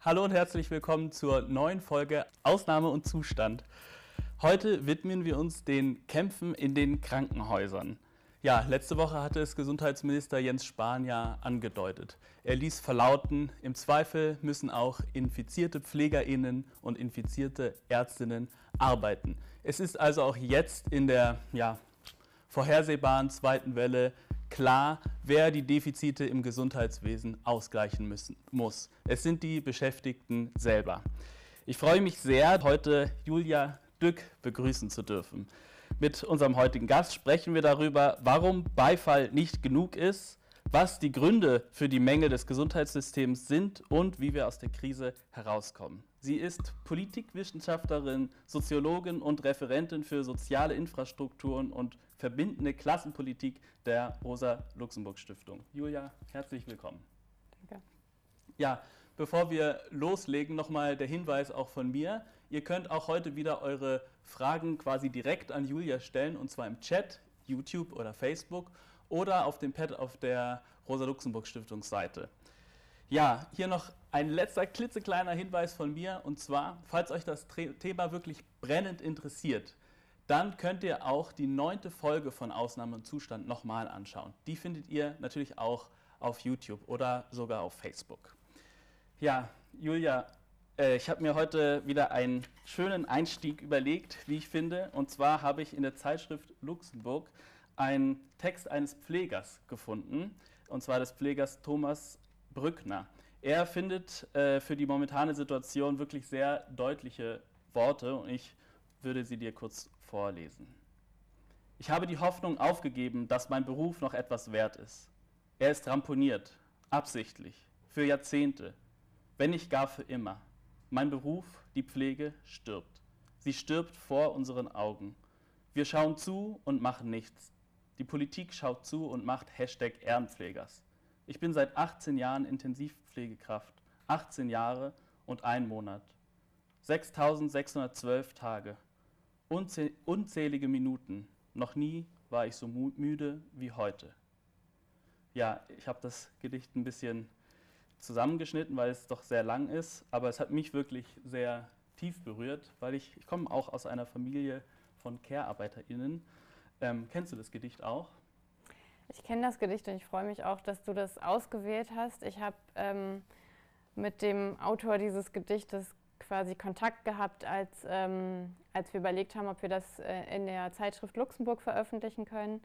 Hallo und herzlich willkommen zur neuen Folge Ausnahme und Zustand. Heute widmen wir uns den Kämpfen in den Krankenhäusern. Ja, letzte Woche hatte es Gesundheitsminister Jens Spahn ja angedeutet. Er ließ verlauten, im Zweifel müssen auch infizierte Pflegerinnen und infizierte Ärztinnen arbeiten. Es ist also auch jetzt in der ja, vorhersehbaren zweiten Welle klar, wer die Defizite im Gesundheitswesen ausgleichen müssen, muss. Es sind die Beschäftigten selber. Ich freue mich sehr, heute Julia Dück begrüßen zu dürfen. Mit unserem heutigen Gast sprechen wir darüber, warum Beifall nicht genug ist, was die Gründe für die Mängel des Gesundheitssystems sind und wie wir aus der Krise herauskommen. Sie ist Politikwissenschaftlerin, Soziologin und Referentin für soziale Infrastrukturen und verbindende Klassenpolitik der Rosa-Luxemburg-Stiftung. Julia, herzlich willkommen. Danke. Ja, bevor wir loslegen, nochmal der Hinweis auch von mir. Ihr könnt auch heute wieder eure Fragen quasi direkt an Julia stellen, und zwar im Chat, YouTube oder Facebook oder auf dem Pad auf der Rosa-Luxemburg-Stiftungsseite. Ja, hier noch ein letzter klitzekleiner Hinweis von mir und zwar, falls euch das Thema wirklich brennend interessiert, dann könnt ihr auch die neunte Folge von Ausnahme und Zustand nochmal anschauen. Die findet ihr natürlich auch auf YouTube oder sogar auf Facebook. Ja, Julia, äh, ich habe mir heute wieder einen schönen Einstieg überlegt, wie ich finde. Und zwar habe ich in der Zeitschrift Luxemburg einen Text eines Pflegers gefunden, und zwar des Pflegers Thomas Brückner. Er findet äh, für die momentane Situation wirklich sehr deutliche Worte und ich würde sie dir kurz vorlesen. Ich habe die Hoffnung aufgegeben, dass mein Beruf noch etwas wert ist. Er ist ramponiert, absichtlich, für Jahrzehnte, wenn nicht gar für immer. Mein Beruf, die Pflege, stirbt. Sie stirbt vor unseren Augen. Wir schauen zu und machen nichts. Die Politik schaut zu und macht Hashtag Ehrenpflegers. Ich bin seit 18 Jahren Intensivpflegekraft, 18 Jahre und ein Monat. 6612 Tage, unzählige Minuten. Noch nie war ich so müde wie heute. Ja, ich habe das Gedicht ein bisschen zusammengeschnitten, weil es doch sehr lang ist, aber es hat mich wirklich sehr tief berührt, weil ich, ich komme auch aus einer Familie von Care-ArbeiterInnen. Ähm, kennst du das Gedicht auch? Ich kenne das Gedicht und ich freue mich auch, dass du das ausgewählt hast. Ich habe ähm, mit dem Autor dieses Gedichtes quasi Kontakt gehabt, als, ähm, als wir überlegt haben, ob wir das äh, in der Zeitschrift Luxemburg veröffentlichen können.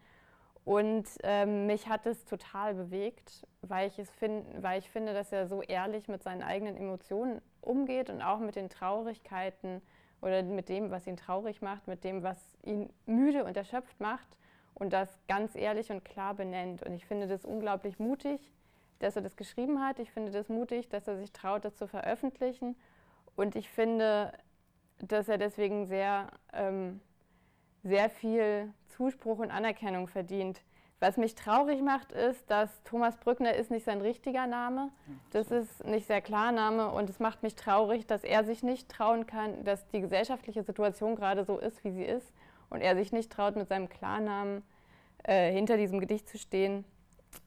Und ähm, mich hat es total bewegt, weil ich, es find, weil ich finde, dass er so ehrlich mit seinen eigenen Emotionen umgeht und auch mit den Traurigkeiten oder mit dem, was ihn traurig macht, mit dem, was ihn müde und erschöpft macht und das ganz ehrlich und klar benennt. Und ich finde das unglaublich mutig, dass er das geschrieben hat. Ich finde das mutig, dass er sich traut, das zu veröffentlichen. Und ich finde, dass er deswegen sehr, ähm, sehr viel Zuspruch und Anerkennung verdient. Was mich traurig macht, ist, dass Thomas Brückner ist nicht sein richtiger Name. Das ist nicht sehr Klarname und es macht mich traurig, dass er sich nicht trauen kann, dass die gesellschaftliche Situation gerade so ist, wie sie ist und er sich nicht traut, mit seinem Klarnamen äh, hinter diesem Gedicht zu stehen,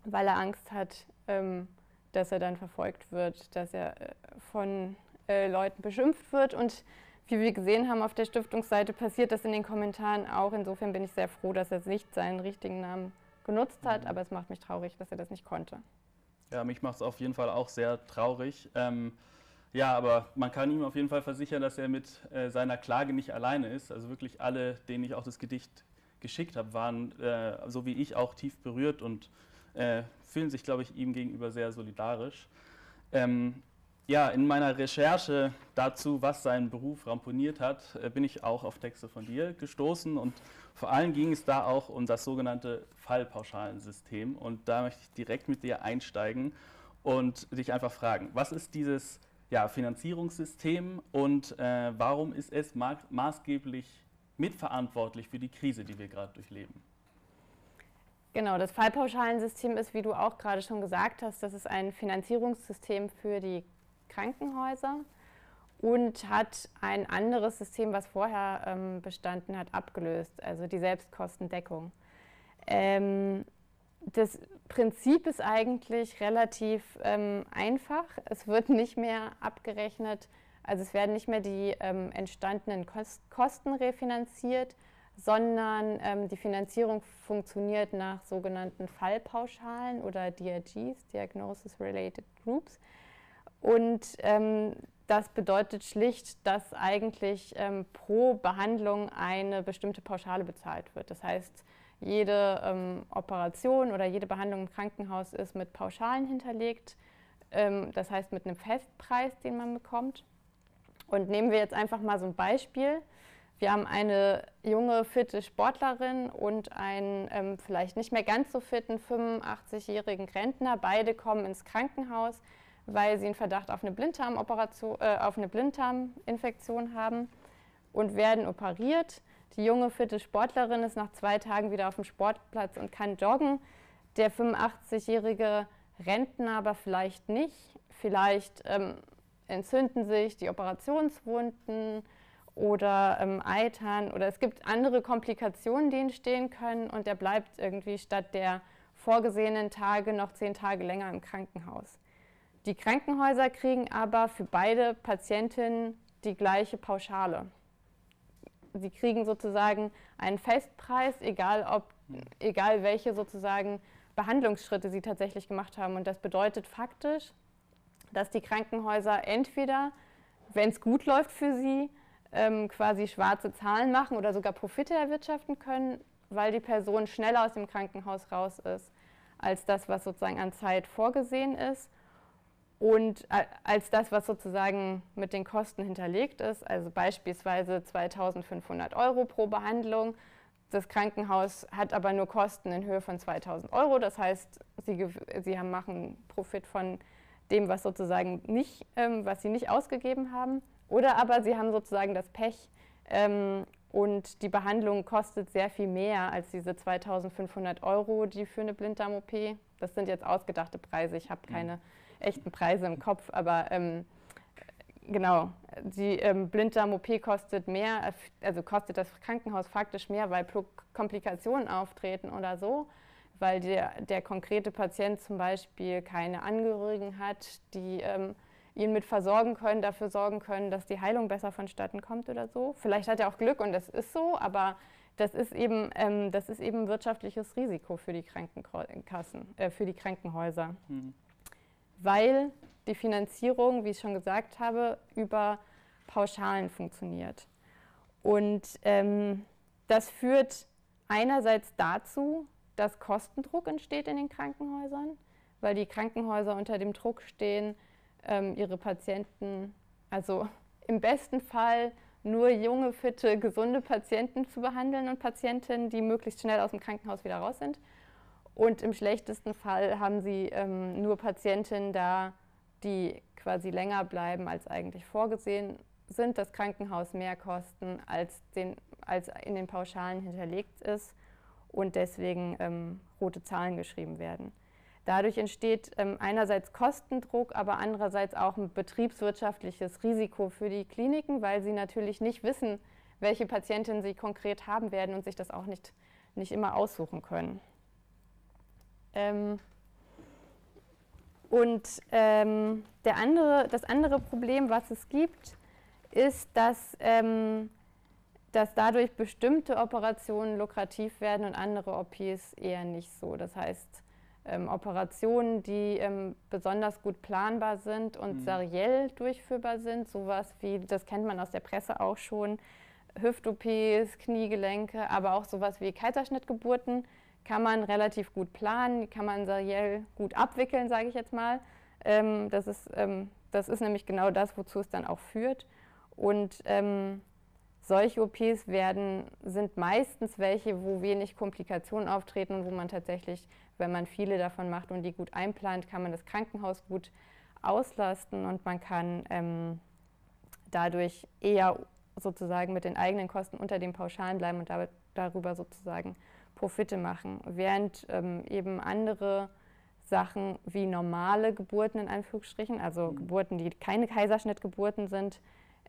weil er Angst hat, ähm, dass er dann verfolgt wird, dass er äh, von äh, Leuten beschimpft wird. Und wie wir gesehen haben auf der Stiftungsseite, passiert das in den Kommentaren auch. Insofern bin ich sehr froh, dass er nicht seinen richtigen Namen genutzt hat, mhm. aber es macht mich traurig, dass er das nicht konnte. Ja, mich macht es auf jeden Fall auch sehr traurig. Ähm, ja, aber man kann ihm auf jeden Fall versichern, dass er mit äh, seiner Klage nicht alleine ist. Also wirklich alle, denen ich auch das Gedicht geschickt habe, waren, äh, so wie ich, auch tief berührt und äh, fühlen sich, glaube ich, ihm gegenüber sehr solidarisch. Ähm, ja, in meiner Recherche dazu, was seinen Beruf ramponiert hat, äh, bin ich auch auf Texte von dir gestoßen und vor allem ging es da auch um das sogenannte Fallpauschalensystem und da möchte ich direkt mit dir einsteigen und dich einfach fragen, was ist dieses ja, Finanzierungssystem und äh, warum ist es ma maßgeblich mitverantwortlich für die Krise, die wir gerade durchleben? Genau, das Fallpauschalensystem ist, wie du auch gerade schon gesagt hast, das ist ein Finanzierungssystem für die Krankenhäuser und hat ein anderes System, was vorher ähm, bestanden hat, abgelöst, also die Selbstkostendeckung. Ähm, Das Prinzip ist eigentlich relativ ähm, einfach. Es wird nicht mehr abgerechnet, also es werden nicht mehr die ähm, entstandenen Kost Kosten refinanziert, sondern ähm, die Finanzierung funktioniert nach sogenannten Fallpauschalen oder DRGs, Diagnosis Related Groups. Und ähm, das bedeutet schlicht, dass eigentlich ähm, pro Behandlung eine bestimmte Pauschale bezahlt wird. Das heißt, jede ähm, Operation oder jede Behandlung im Krankenhaus ist mit Pauschalen hinterlegt. Ähm, das heißt mit einem Festpreis, den man bekommt. Und nehmen wir jetzt einfach mal so ein Beispiel. Wir haben eine junge, fitte Sportlerin und einen ähm, vielleicht nicht mehr ganz so fitten 85-jährigen Rentner. Beide kommen ins Krankenhaus, weil sie einen Verdacht auf eine, Blinddarmoperation, äh, auf eine Blinddarminfektion haben und werden operiert. Die junge, fitte Sportlerin ist nach zwei Tagen wieder auf dem Sportplatz und kann joggen. Der 85-jährige Rentner aber vielleicht nicht. Vielleicht ähm, entzünden sich die Operationswunden oder ähm, Eitern oder es gibt andere Komplikationen, die entstehen können und er bleibt irgendwie statt der vorgesehenen Tage noch zehn Tage länger im Krankenhaus. Die Krankenhäuser kriegen aber für beide Patientinnen die gleiche Pauschale. Sie kriegen sozusagen einen Festpreis, egal, ob, egal welche sozusagen Behandlungsschritte sie tatsächlich gemacht haben. Und das bedeutet faktisch, dass die Krankenhäuser entweder, wenn es gut läuft für sie, ähm, quasi schwarze Zahlen machen oder sogar Profite erwirtschaften können, weil die Person schneller aus dem Krankenhaus raus ist, als das, was sozusagen an Zeit vorgesehen ist und als das, was sozusagen mit den Kosten hinterlegt ist, also beispielsweise 2500 Euro pro Behandlung. Das Krankenhaus hat aber nur Kosten in Höhe von 2000 Euro, das heißt, sie, sie haben, machen Profit von dem, was sozusagen nicht, ähm, was sie nicht ausgegeben haben. Oder aber sie haben sozusagen das Pech ähm, und die Behandlung kostet sehr viel mehr als diese 2500 Euro, die für eine Blinddarm-OP. Das sind jetzt ausgedachte Preise, ich habe mhm. Echten Preise im Kopf, aber ähm, genau, die ähm, Blinddarm-OP kostet mehr, also kostet das Krankenhaus faktisch mehr, weil Komplikationen auftreten oder so weil der, der konkrete Patient zum Beispiel keine Angehörigen hat, die ähm, ihn mit versorgen können, dafür sorgen können, dass die Heilung besser vonstatten kommt oder so. Vielleicht hat er auch Glück und das ist so, aber das ist eben, ähm, das ist eben wirtschaftliches Risiko für die Krankenkassen, äh, für die Krankenhäuser. Mhm. Weil die Finanzierung, wie ich schon gesagt habe, über Pauschalen funktioniert. Und ähm, das führt einerseits dazu, dass Kostendruck entsteht in den Krankenhäusern, weil die Krankenhäuser unter dem Druck stehen, ähm, ihre Patienten, also im besten Fall nur junge, fitte, gesunde Patienten zu behandeln und Patientinnen, die möglichst schnell aus dem Krankenhaus wieder raus sind. Und im schlechtesten Fall haben sie ähm, nur Patientinnen da, die quasi länger bleiben, als eigentlich vorgesehen sind, das Krankenhaus mehr kosten, als, den, als in den Pauschalen hinterlegt ist und deswegen ähm, rote Zahlen geschrieben werden. Dadurch entsteht ähm, einerseits Kostendruck, aber andererseits auch ein betriebswirtschaftliches Risiko für die Kliniken, weil sie natürlich nicht wissen, welche Patientinnen sie konkret haben werden und sich das auch nicht, nicht immer aussuchen können. Ähm, und ähm, der andere, das andere Problem, was es gibt, ist, dass ähm, dass dadurch bestimmte Operationen lukrativ werden und andere OPs eher nicht so. Das heißt, ähm, Operationen, die ähm, besonders gut planbar sind und mhm. seriell durchführbar sind, sowas wie, das kennt man aus der Presse auch schon, Hüft-OPs, Kniegelenke, aber auch sowas wie Kaiserschnittgeburten, kann man relativ gut planen, kann man seriell gut abwickeln, sage ich jetzt mal. Ähm, das, ist, ähm, das ist nämlich genau das, wozu es dann auch führt. Und ähm, solche OPs werden, sind meistens welche, wo wenig Komplikationen auftreten und wo man tatsächlich, wenn man viele davon macht und die gut einplant, kann man das Krankenhaus gut auslasten und man kann ähm, dadurch eher sozusagen mit den eigenen Kosten unter den Pauschalen bleiben und damit, darüber sozusagen Profite machen. Während ähm, eben andere Sachen wie normale Geburten in Anführungsstrichen, also mhm. Geburten, die keine Kaiserschnittgeburten sind,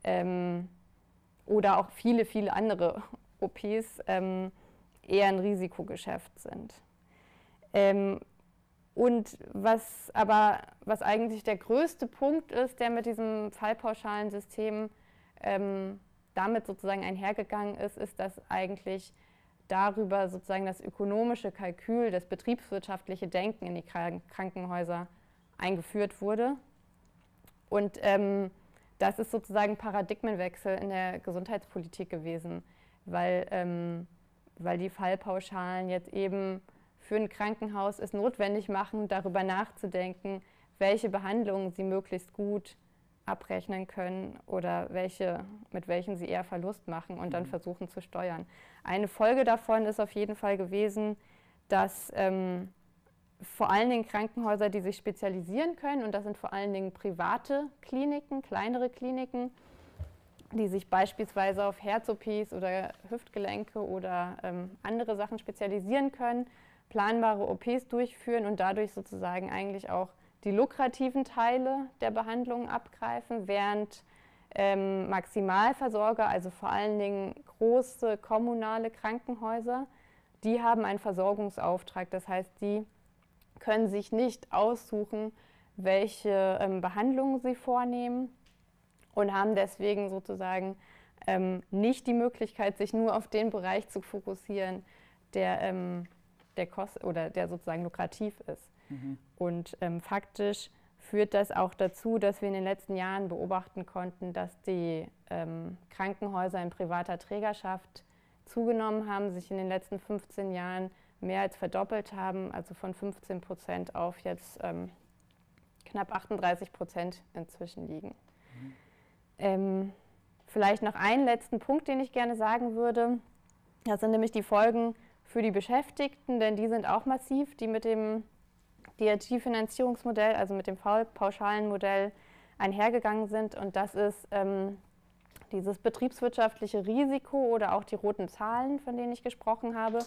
ähm, oder auch viele, viele andere OPs ähm, eher ein Risikogeschäft sind. Ähm, und was aber, was eigentlich der größte Punkt ist, der mit diesem fallpauschalen System ähm, damit sozusagen einhergegangen ist, ist, dass eigentlich darüber sozusagen das ökonomische Kalkül, das betriebswirtschaftliche Denken in die Krankenhäuser eingeführt wurde. Und ähm, das ist sozusagen ein Paradigmenwechsel in der Gesundheitspolitik gewesen, weil, ähm, weil die Fallpauschalen jetzt eben für ein Krankenhaus es notwendig machen, darüber nachzudenken, welche Behandlungen sie möglichst gut abrechnen können oder welche, mit welchen sie eher Verlust machen und dann mhm. versuchen zu steuern. Eine Folge davon ist auf jeden Fall gewesen, dass ähm, vor allen Dingen Krankenhäuser, die sich spezialisieren können, und das sind vor allen Dingen private Kliniken, kleinere Kliniken, die sich beispielsweise auf Herz-OPs oder Hüftgelenke oder ähm, andere Sachen spezialisieren können, planbare OPs durchführen und dadurch sozusagen eigentlich auch die lukrativen Teile der Behandlung abgreifen, während ähm, Maximalversorger, also vor allen Dingen große kommunale Krankenhäuser, die haben einen Versorgungsauftrag. Das heißt, die können sich nicht aussuchen, welche ähm, Behandlungen sie vornehmen und haben deswegen sozusagen ähm, nicht die Möglichkeit, sich nur auf den Bereich zu fokussieren, der ähm, der Kost oder der sozusagen lukrativ ist. Mhm. Und ähm, faktisch führt das auch dazu, dass wir in den letzten Jahren beobachten konnten, dass die ähm, Krankenhäuser in privater Trägerschaft zugenommen haben, sich in den letzten 15 Jahren mehr als verdoppelt haben, also von 15 Prozent auf jetzt ähm, knapp 38 Prozent inzwischen liegen. Mhm. Ähm, vielleicht noch einen letzten Punkt, den ich gerne sagen würde. Das sind nämlich die Folgen für die Beschäftigten, denn die sind auch massiv, die mit dem DRG-Finanzierungsmodell, also mit dem pauschalen Modell einhergegangen sind. Und das ist ähm, dieses betriebswirtschaftliche Risiko oder auch die roten Zahlen, von denen ich gesprochen habe.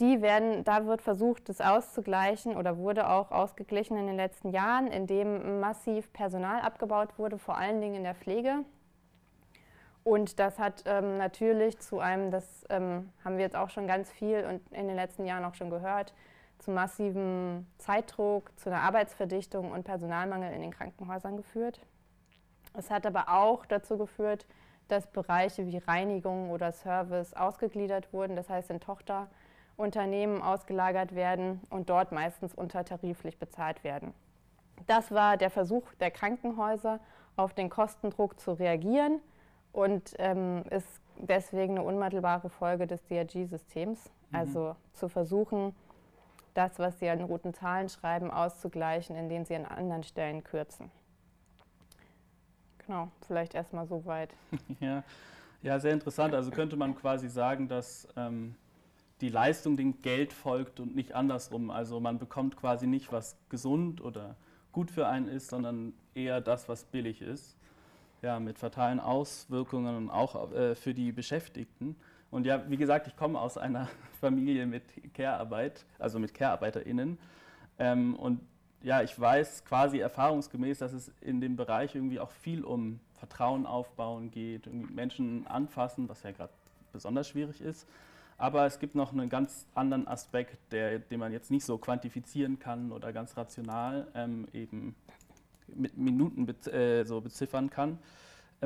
Die werden, da wird versucht, das auszugleichen oder wurde auch ausgeglichen in den letzten Jahren, indem massiv Personal abgebaut wurde, vor allen Dingen in der Pflege. Und das hat ähm, natürlich zu einem, das ähm, haben wir jetzt auch schon ganz viel und in den letzten Jahren auch schon gehört, zu massivem Zeitdruck, zu einer Arbeitsverdichtung und Personalmangel in den Krankenhäusern geführt. Es hat aber auch dazu geführt, dass Bereiche wie Reinigung oder Service ausgegliedert wurden, das heißt in Tochterunternehmen ausgelagert werden und dort meistens untertariflich bezahlt werden. Das war der Versuch der Krankenhäuser, auf den Kostendruck zu reagieren und ähm, ist deswegen eine unmittelbare Folge des DRG-Systems. Mhm. Also zu versuchen, das, was sie an roten Zahlen schreiben, auszugleichen, indem sie an anderen Stellen kürzen. Genau, vielleicht erstmal so weit. ja. ja, sehr interessant. Also könnte man quasi sagen, dass ähm, die Leistung dem Geld folgt und nicht andersrum. Also man bekommt quasi nicht, was gesund oder gut für einen ist, sondern eher das, was billig ist ja, mit fatalen Auswirkungen auch äh, für die Beschäftigten. Und ja, wie gesagt, ich komme aus einer Familie mit Care-Arbeit, also mit Care-ArbeiterInnen. Ähm, und ja, ich weiß quasi erfahrungsgemäß, dass es in dem Bereich irgendwie auch viel um Vertrauen aufbauen geht, Menschen anfassen, was ja gerade besonders schwierig ist. Aber es gibt noch einen ganz anderen Aspekt, der, den man jetzt nicht so quantifizieren kann oder ganz rational ähm, eben mit Minuten be äh, so beziffern kann.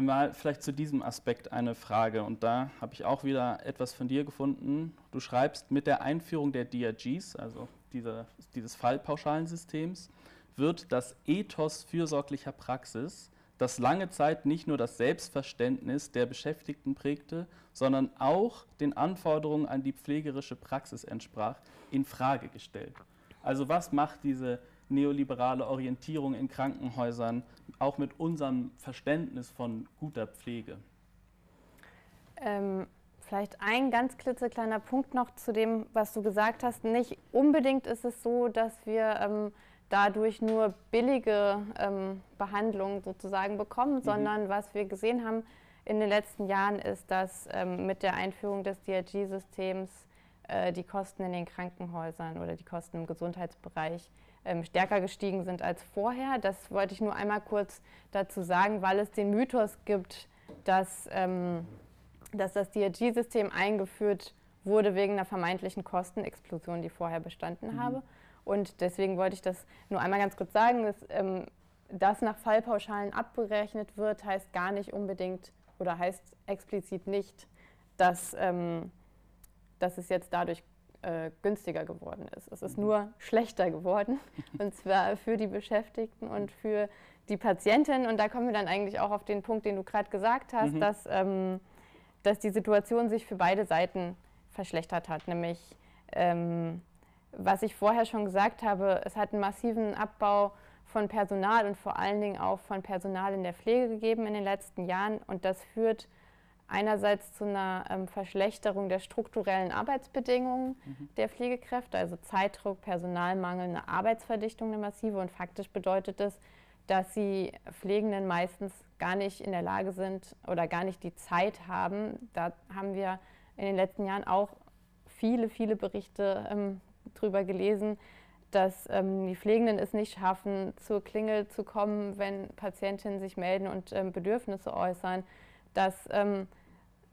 Mal vielleicht zu diesem Aspekt eine Frage. Und da habe ich auch wieder etwas von dir gefunden. Du schreibst, mit der Einführung der DRGs, also dieser, dieses Fallpauschalensystems, wird das Ethos fürsorglicher Praxis, das lange Zeit nicht nur das Selbstverständnis der Beschäftigten prägte, sondern auch den Anforderungen an die pflegerische Praxis entsprach, in Frage gestellt. Also was macht diese neoliberale Orientierung in Krankenhäusern, auch mit unserem Verständnis von guter Pflege? Ähm, vielleicht ein ganz klitzekleiner Punkt noch zu dem, was du gesagt hast. Nicht unbedingt ist es so, dass wir ähm, dadurch nur billige ähm, Behandlungen sozusagen bekommen, mhm. sondern was wir gesehen haben in den letzten Jahren ist, dass ähm, mit der Einführung des DRG-Systems äh, die Kosten in den Krankenhäusern oder die Kosten im Gesundheitsbereich ähm, stärker gestiegen sind als vorher. Das wollte ich nur einmal kurz dazu sagen, weil es den Mythos gibt, dass, ähm, dass das DRG-System eingeführt wurde wegen einer vermeintlichen Kostenexplosion, die vorher bestanden mhm. habe. Und deswegen wollte ich das nur einmal ganz kurz sagen, dass ähm, das nach Fallpauschalen abgerechnet wird, heißt gar nicht unbedingt oder heißt explizit nicht, dass, ähm, dass es jetzt dadurch äh, günstiger geworden ist. Es ist mhm. nur schlechter geworden, und zwar für die Beschäftigten und für die Patientin. Und da kommen wir dann eigentlich auch auf den Punkt, den du gerade gesagt hast, mhm. dass, ähm, dass die Situation sich für beide Seiten verschlechtert hat. Nämlich, ähm, was ich vorher schon gesagt habe, es hat einen massiven Abbau von Personal und vor allen Dingen auch von Personal in der Pflege gegeben in den letzten Jahren. Und das führt einerseits zu einer ähm, Verschlechterung der strukturellen Arbeitsbedingungen mhm. der Pflegekräfte, also Zeitdruck, Personalmangel, eine Arbeitsverdichtung, eine massive. Und faktisch bedeutet das, dass die Pflegenden meistens gar nicht in der Lage sind oder gar nicht die Zeit haben. Da haben wir in den letzten Jahren auch viele, viele Berichte ähm, drüber gelesen, dass ähm, die Pflegenden es nicht schaffen, zur Klingel zu kommen, wenn Patientinnen sich melden und ähm, Bedürfnisse äußern, dass ähm,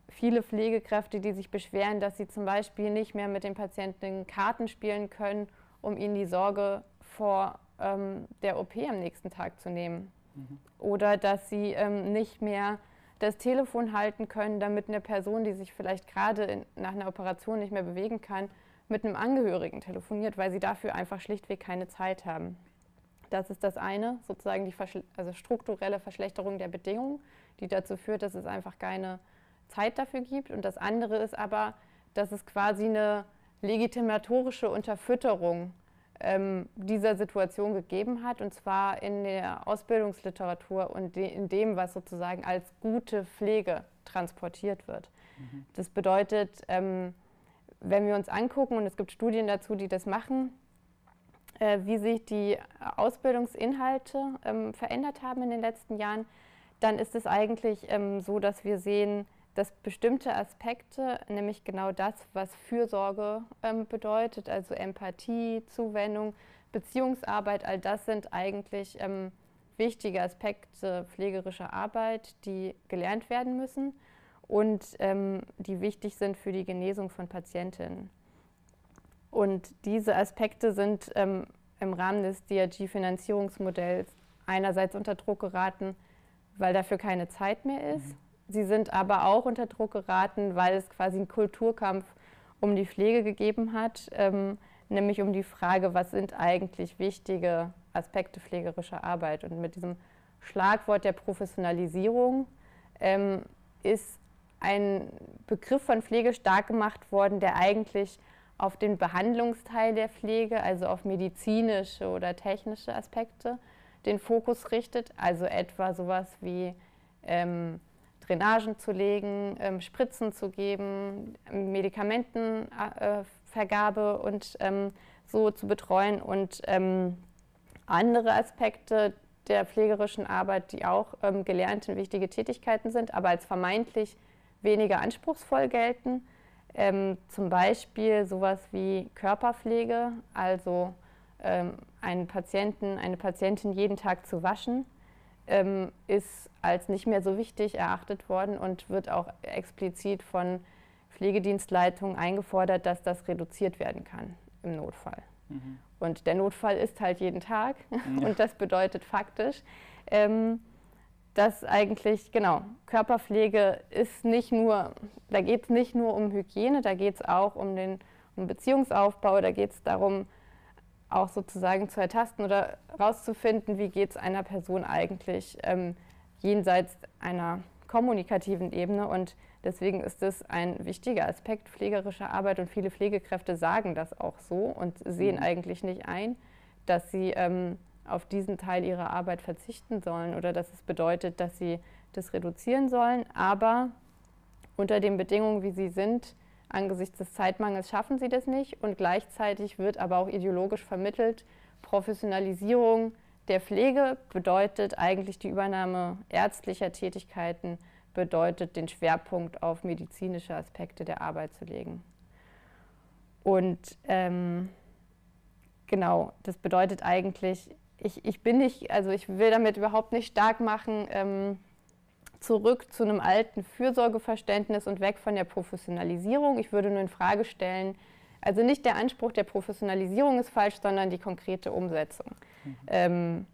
viele Pflegekräfte, die sich beschweren, dass sie zum Beispiel nicht mehr mit den Patienten Karten spielen können, um ihnen die Sorge vor ähm, der OP am nächsten Tag zu nehmen. Mhm. Oder dass sie ähm, nicht mehr das Telefon halten können, damit eine Person, die sich vielleicht gerade nach einer Operation nicht mehr bewegen kann, mit einem Angehörigen telefoniert, weil sie dafür einfach schlichtweg keine Zeit haben. Das ist das eine, sozusagen die Verschle also strukturelle Verschlechterung der Bedingungen, die dazu führt, dass es einfach keine Zeit dafür gibt. Und das andere ist aber, dass es quasi eine legitimatorische Unterfütterung ähm, dieser Situation gegeben hat, und zwar in der Ausbildungsliteratur und de in dem, was sozusagen als gute Pflege transportiert wird. Mhm. Das bedeutet, ähm, wenn wir uns angucken, und es gibt Studien dazu, die das machen, äh, wie sich die Ausbildungsinhalte ähm, verändert haben in den letzten Jahren, dann ist es eigentlich ähm, so, dass wir sehen, dass bestimmte Aspekte, nämlich genau das, was Fürsorge ähm, bedeutet, also Empathie, Zuwendung, Beziehungsarbeit, all das sind eigentlich ähm, wichtige Aspekte pflegerischer Arbeit, die gelernt werden müssen und ähm, die wichtig sind für die Genesung von Patientinnen. Und diese Aspekte sind ähm, im Rahmen des DRG-Finanzierungsmodells einerseits unter Druck geraten, weil dafür keine Zeit mehr ist. Mhm Sie sind aber auch unter Druck geraten, weil es quasi einen Kulturkampf um die Pflege gegeben hat, ähm, nämlich um die Frage, was sind eigentlich wichtige Aspekte pflegerischer Arbeit. Und mit diesem Schlagwort der Professionalisierung ähm, ist ein Begriff von Pflege stark gemacht worden, der eigentlich auf den Behandlungsteil der Pflege, also auf medizinische oder technische Aspekte, den Fokus richtet. Also etwa sowas wie ähm, Drainagen zu legen, ähm, Spritzen zu geben, Medikamentenvergabe und ähm, so zu betreuen und ähm, andere Aspekte der pflegerischen Arbeit, die auch ähm, gelernte wichtige Tätigkeiten sind, aber als vermeintlich weniger anspruchsvoll gelten. Ähm, zum Beispiel sowas wie Körperpflege, also ähm, einen Patienten, eine Patientin jeden Tag zu waschen ähm, ist als nicht mehr so wichtig erachtet worden und wird auch explizit von Pflegedienstleitungen eingefordert, dass das reduziert werden kann im Notfall. Mhm. Und der Notfall ist halt jeden Tag ja. und das bedeutet faktisch, ähm, dass eigentlich, genau, Körperpflege ist nicht nur, da geht es nicht nur um Hygiene, da geht es auch um den um Beziehungsaufbau, da geht es darum, auch sozusagen zu ertasten oder herauszufinden, wie geht es einer Person eigentlich ähm, jenseits einer kommunikativen Ebene. Und deswegen ist es ein wichtiger Aspekt pflegerischer Arbeit und viele Pflegekräfte sagen das auch so und sehen mhm. eigentlich nicht ein, dass sie ähm, auf diesen Teil ihrer Arbeit verzichten sollen oder dass es bedeutet, dass sie das reduzieren sollen. Aber unter den Bedingungen, wie sie sind, Angesichts des Zeitmangels schaffen sie das nicht und gleichzeitig wird aber auch ideologisch vermittelt, Professionalisierung der Pflege bedeutet eigentlich die Übernahme ärztlicher Tätigkeiten, bedeutet den Schwerpunkt auf medizinische Aspekte der Arbeit zu legen. Und ähm, genau, das bedeutet eigentlich, ich, ich bin nicht, also ich will damit überhaupt nicht stark machen, ähm, zurück zu einem alten Fürsorgeverständnis und weg von der Professionalisierung. Ich würde nur in Frage stellen, also nicht der Anspruch der Professionalisierung ist falsch, sondern die konkrete Umsetzung. Mhm. Ähm,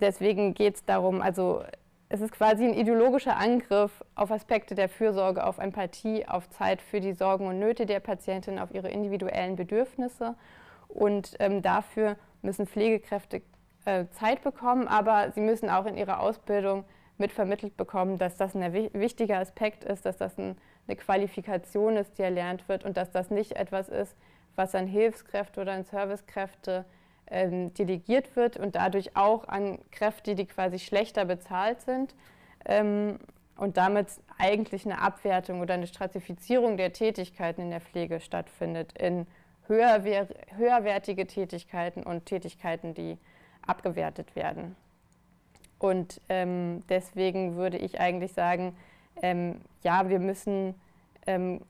deswegen geht es darum, also es ist quasi ein ideologischer Angriff auf Aspekte der Fürsorge, auf Empathie, auf Zeit für die Sorgen und Nöte der Patientin, auf ihre individuellen Bedürfnisse. Und ähm, dafür müssen Pflegekräfte äh, Zeit bekommen, aber sie müssen auch in ihrer Ausbildung mitvermittelt bekommen, dass das ein wichtiger Aspekt ist, dass das ein, eine Qualifikation ist, die erlernt wird und dass das nicht etwas ist, was an Hilfskräfte oder an Servicekräfte ähm, delegiert wird und dadurch auch an Kräfte, die quasi schlechter bezahlt sind ähm, und damit eigentlich eine Abwertung oder eine Stratifizierung der Tätigkeiten in der Pflege stattfindet in höherwer höherwertige Tätigkeiten und Tätigkeiten, die abgewertet werden. Und ähm, deswegen würde ich eigentlich sagen, ähm, ja, wir müssen, ähm,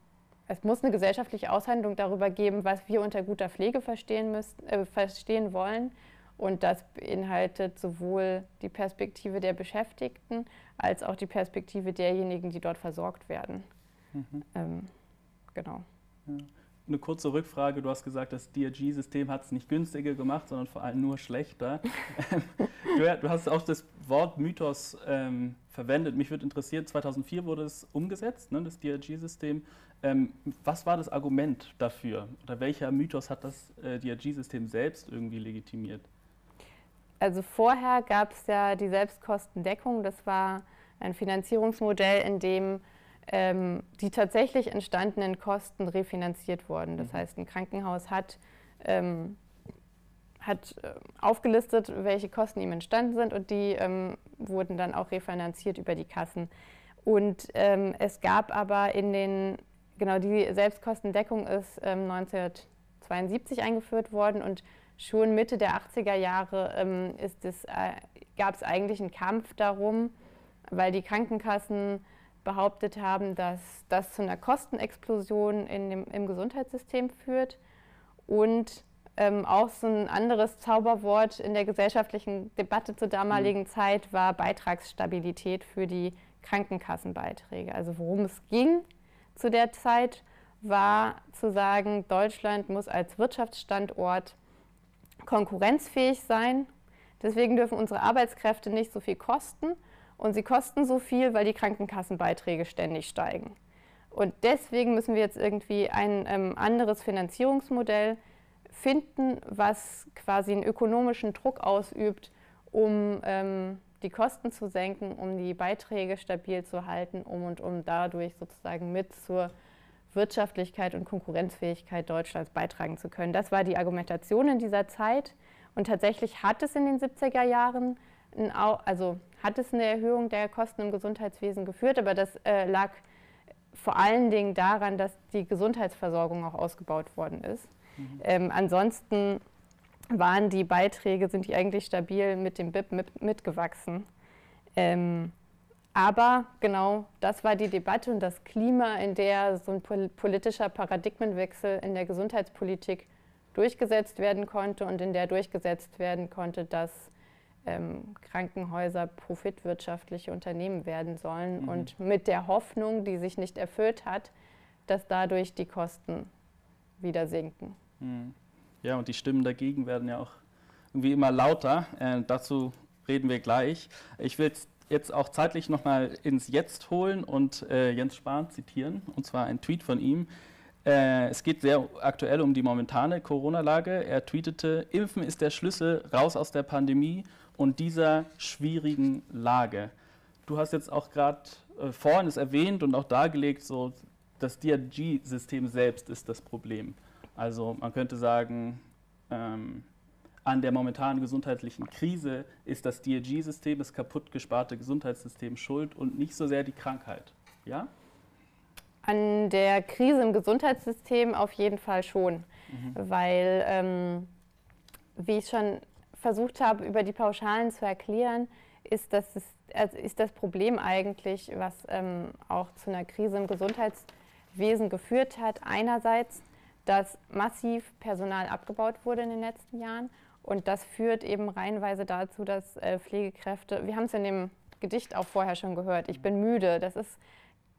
es muss eine gesellschaftliche Aushandlung darüber geben, was wir unter guter Pflege verstehen, müssen, äh, verstehen wollen. Und das beinhaltet sowohl die Perspektive der Beschäftigten als auch die Perspektive derjenigen, die dort versorgt werden. Mhm. Ähm, genau. Ja eine kurze Rückfrage. Du hast gesagt, das DRG-System hat es nicht günstiger gemacht, sondern vor allem nur schlechter. du, hast auch das Wort Mythos ähm, verwendet. Mich würde interessieren, 2004 wurde es umgesetzt, ne, das DRG-System. Ähm, was war das Argument dafür? Oder welcher Mythos hat das äh, DRG-System selbst irgendwie legitimiert? Also vorher gab es ja die Selbstkostendeckung. Das war ein Finanzierungsmodell, in dem ähm, die tatsächlich entstandenen Kosten refinanziert wurden. Das mhm. heißt, ein Krankenhaus hat, ähm, hat äh, aufgelistet, welche Kosten ihm entstanden sind und die ähm, wurden dann auch refinanziert über die Kassen. Und ähm, es gab aber in den, genau die Selbstkostendeckung ist 1972 ähm, eingeführt worden und schon Mitte der 80er Jahre ähm, äh, gab es eigentlich einen Kampf darum, weil die Krankenkassen behauptet haben, dass das zu einer Kostenexplosion in dem, im Gesundheitssystem führt. Und ähm, auch so ein anderes Zauberwort in der gesellschaftlichen Debatte zur damaligen mhm. Zeit war Beitragsstabilität für die Krankenkassenbeiträge. Also worum es ging zu der Zeit, war zu sagen, Deutschland muss als Wirtschaftsstandort konkurrenzfähig sein. Deswegen dürfen unsere Arbeitskräfte nicht so viel kosten und sie kosten so viel, weil die Krankenkassenbeiträge ständig steigen. Und deswegen müssen wir jetzt irgendwie ein ähm, anderes Finanzierungsmodell finden, was quasi einen ökonomischen Druck ausübt, um ähm, die Kosten zu senken, um die Beiträge stabil zu halten, um und um dadurch sozusagen mit zur Wirtschaftlichkeit und Konkurrenzfähigkeit Deutschlands beitragen zu können. Das war die Argumentation in dieser Zeit. Und tatsächlich hat es in den 70er Jahren, also hat es eine Erhöhung der Kosten im Gesundheitswesen geführt, aber das äh, lag vor allen Dingen daran, dass die Gesundheitsversorgung auch ausgebaut worden ist. Mhm. Ähm, ansonsten waren die Beiträge, sind die eigentlich stabil mit dem BIP mit, mitgewachsen. Ähm, aber genau das war die Debatte und das Klima, in der so ein politischer Paradigmenwechsel in der Gesundheitspolitik durchgesetzt werden konnte und in der durchgesetzt werden konnte, dass ähm, Krankenhäuser profitwirtschaftliche Unternehmen werden sollen mhm. und mit der Hoffnung, die sich nicht erfüllt hat, dass dadurch die Kosten wieder sinken. Mhm. Ja, und die Stimmen dagegen werden ja auch irgendwie immer lauter. Äh, dazu reden wir gleich. Ich will jetzt auch zeitlich nochmal ins Jetzt holen und äh, Jens Spahn zitieren, und zwar ein Tweet von ihm. Äh, es geht sehr aktuell um die momentane Corona-Lage. Er tweetete, Impfen ist der Schlüssel raus aus der Pandemie und dieser schwierigen Lage. Du hast jetzt auch gerade äh, vorhin es erwähnt und auch dargelegt, so das DRG-System selbst ist das Problem. Also man könnte sagen, ähm, an der momentanen gesundheitlichen Krise ist das DRG-System, das kaputt gesparte Gesundheitssystem schuld und nicht so sehr die Krankheit. Ja? An der Krise im Gesundheitssystem auf jeden Fall schon, mhm. weil, ähm, wie ich schon versucht habe, über die Pauschalen zu erklären, ist das, also ist das Problem eigentlich, was ähm, auch zu einer Krise im Gesundheitswesen geführt hat. Einerseits, dass massiv Personal abgebaut wurde in den letzten Jahren und das führt eben reihenweise dazu, dass äh, Pflegekräfte, wir haben es in dem Gedicht auch vorher schon gehört. Ich bin müde. Das ist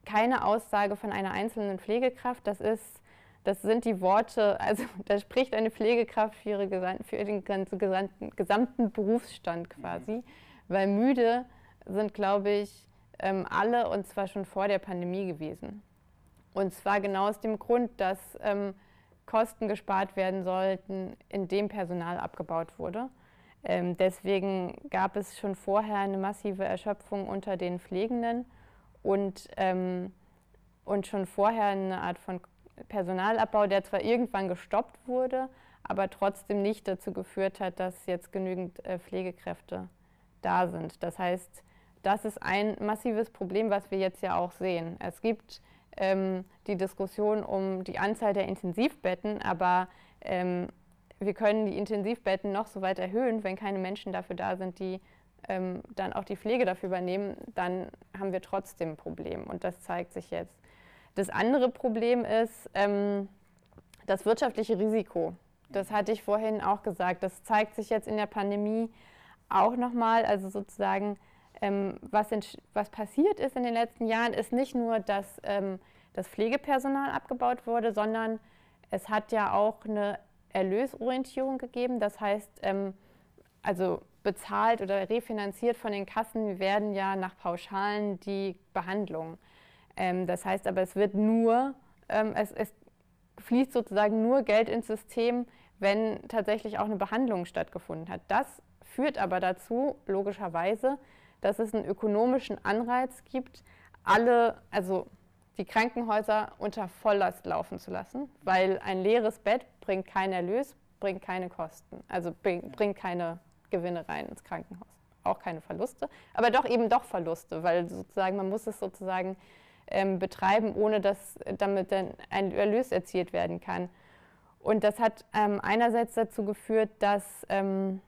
keine Aussage von einer einzelnen Pflegekraft. Das ist das sind die Worte, also da spricht eine Pflegekraft für, ihre, für den gesamten, gesamten Berufsstand quasi, weil müde sind, glaube ich, ähm, alle und zwar schon vor der Pandemie gewesen. Und zwar genau aus dem Grund, dass ähm, Kosten gespart werden sollten, indem Personal abgebaut wurde. Ähm, deswegen gab es schon vorher eine massive Erschöpfung unter den Pflegenden und, ähm, und schon vorher eine Art von Personalabbau, der zwar irgendwann gestoppt wurde, aber trotzdem nicht dazu geführt hat, dass jetzt genügend äh, Pflegekräfte da sind. Das heißt, das ist ein massives Problem, was wir jetzt ja auch sehen. Es gibt ähm, die Diskussion um die Anzahl der Intensivbetten, aber ähm, wir können die Intensivbetten noch so weit erhöhen, wenn keine Menschen dafür da sind, die ähm, dann auch die Pflege dafür übernehmen, dann haben wir trotzdem ein Problem. Und das zeigt sich jetzt. Das andere Problem ist ähm, das wirtschaftliche Risiko. Das hatte ich vorhin auch gesagt. Das zeigt sich jetzt in der Pandemie auch nochmal. Also sozusagen, ähm, was, was, passiert ist in den letzten Jahren, ist nicht nur, dass ähm, das Pflegepersonal abgebaut wurde, sondern es hat ja auch eine Erlösorientierung gegeben. Das heißt, ähm, also bezahlt oder refinanziert von den Kassen werden ja nach Pauschalen die Behandlungen. Ähm, das heißt aber, es wird nur, ähm, es, es fließt sozusagen nur Geld ins System, wenn tatsächlich auch eine Behandlung stattgefunden hat. Das führt aber dazu, logischerweise, dass es einen ökonomischen Anreiz gibt, alle, also die Krankenhäuser unter Volllast laufen zu lassen, weil ein leeres Bett bringt keinen Erlös, bringt keine Kosten, also bringt keine Gewinne rein ins Krankenhaus. Auch keine Verluste, aber doch eben doch Verluste, weil sozusagen man muss es sozusagen ähm, betreiben, ohne dass damit dann ein Erlös erzielt werden kann. Und das hat ähm, einerseits dazu geführt, dass, ähm,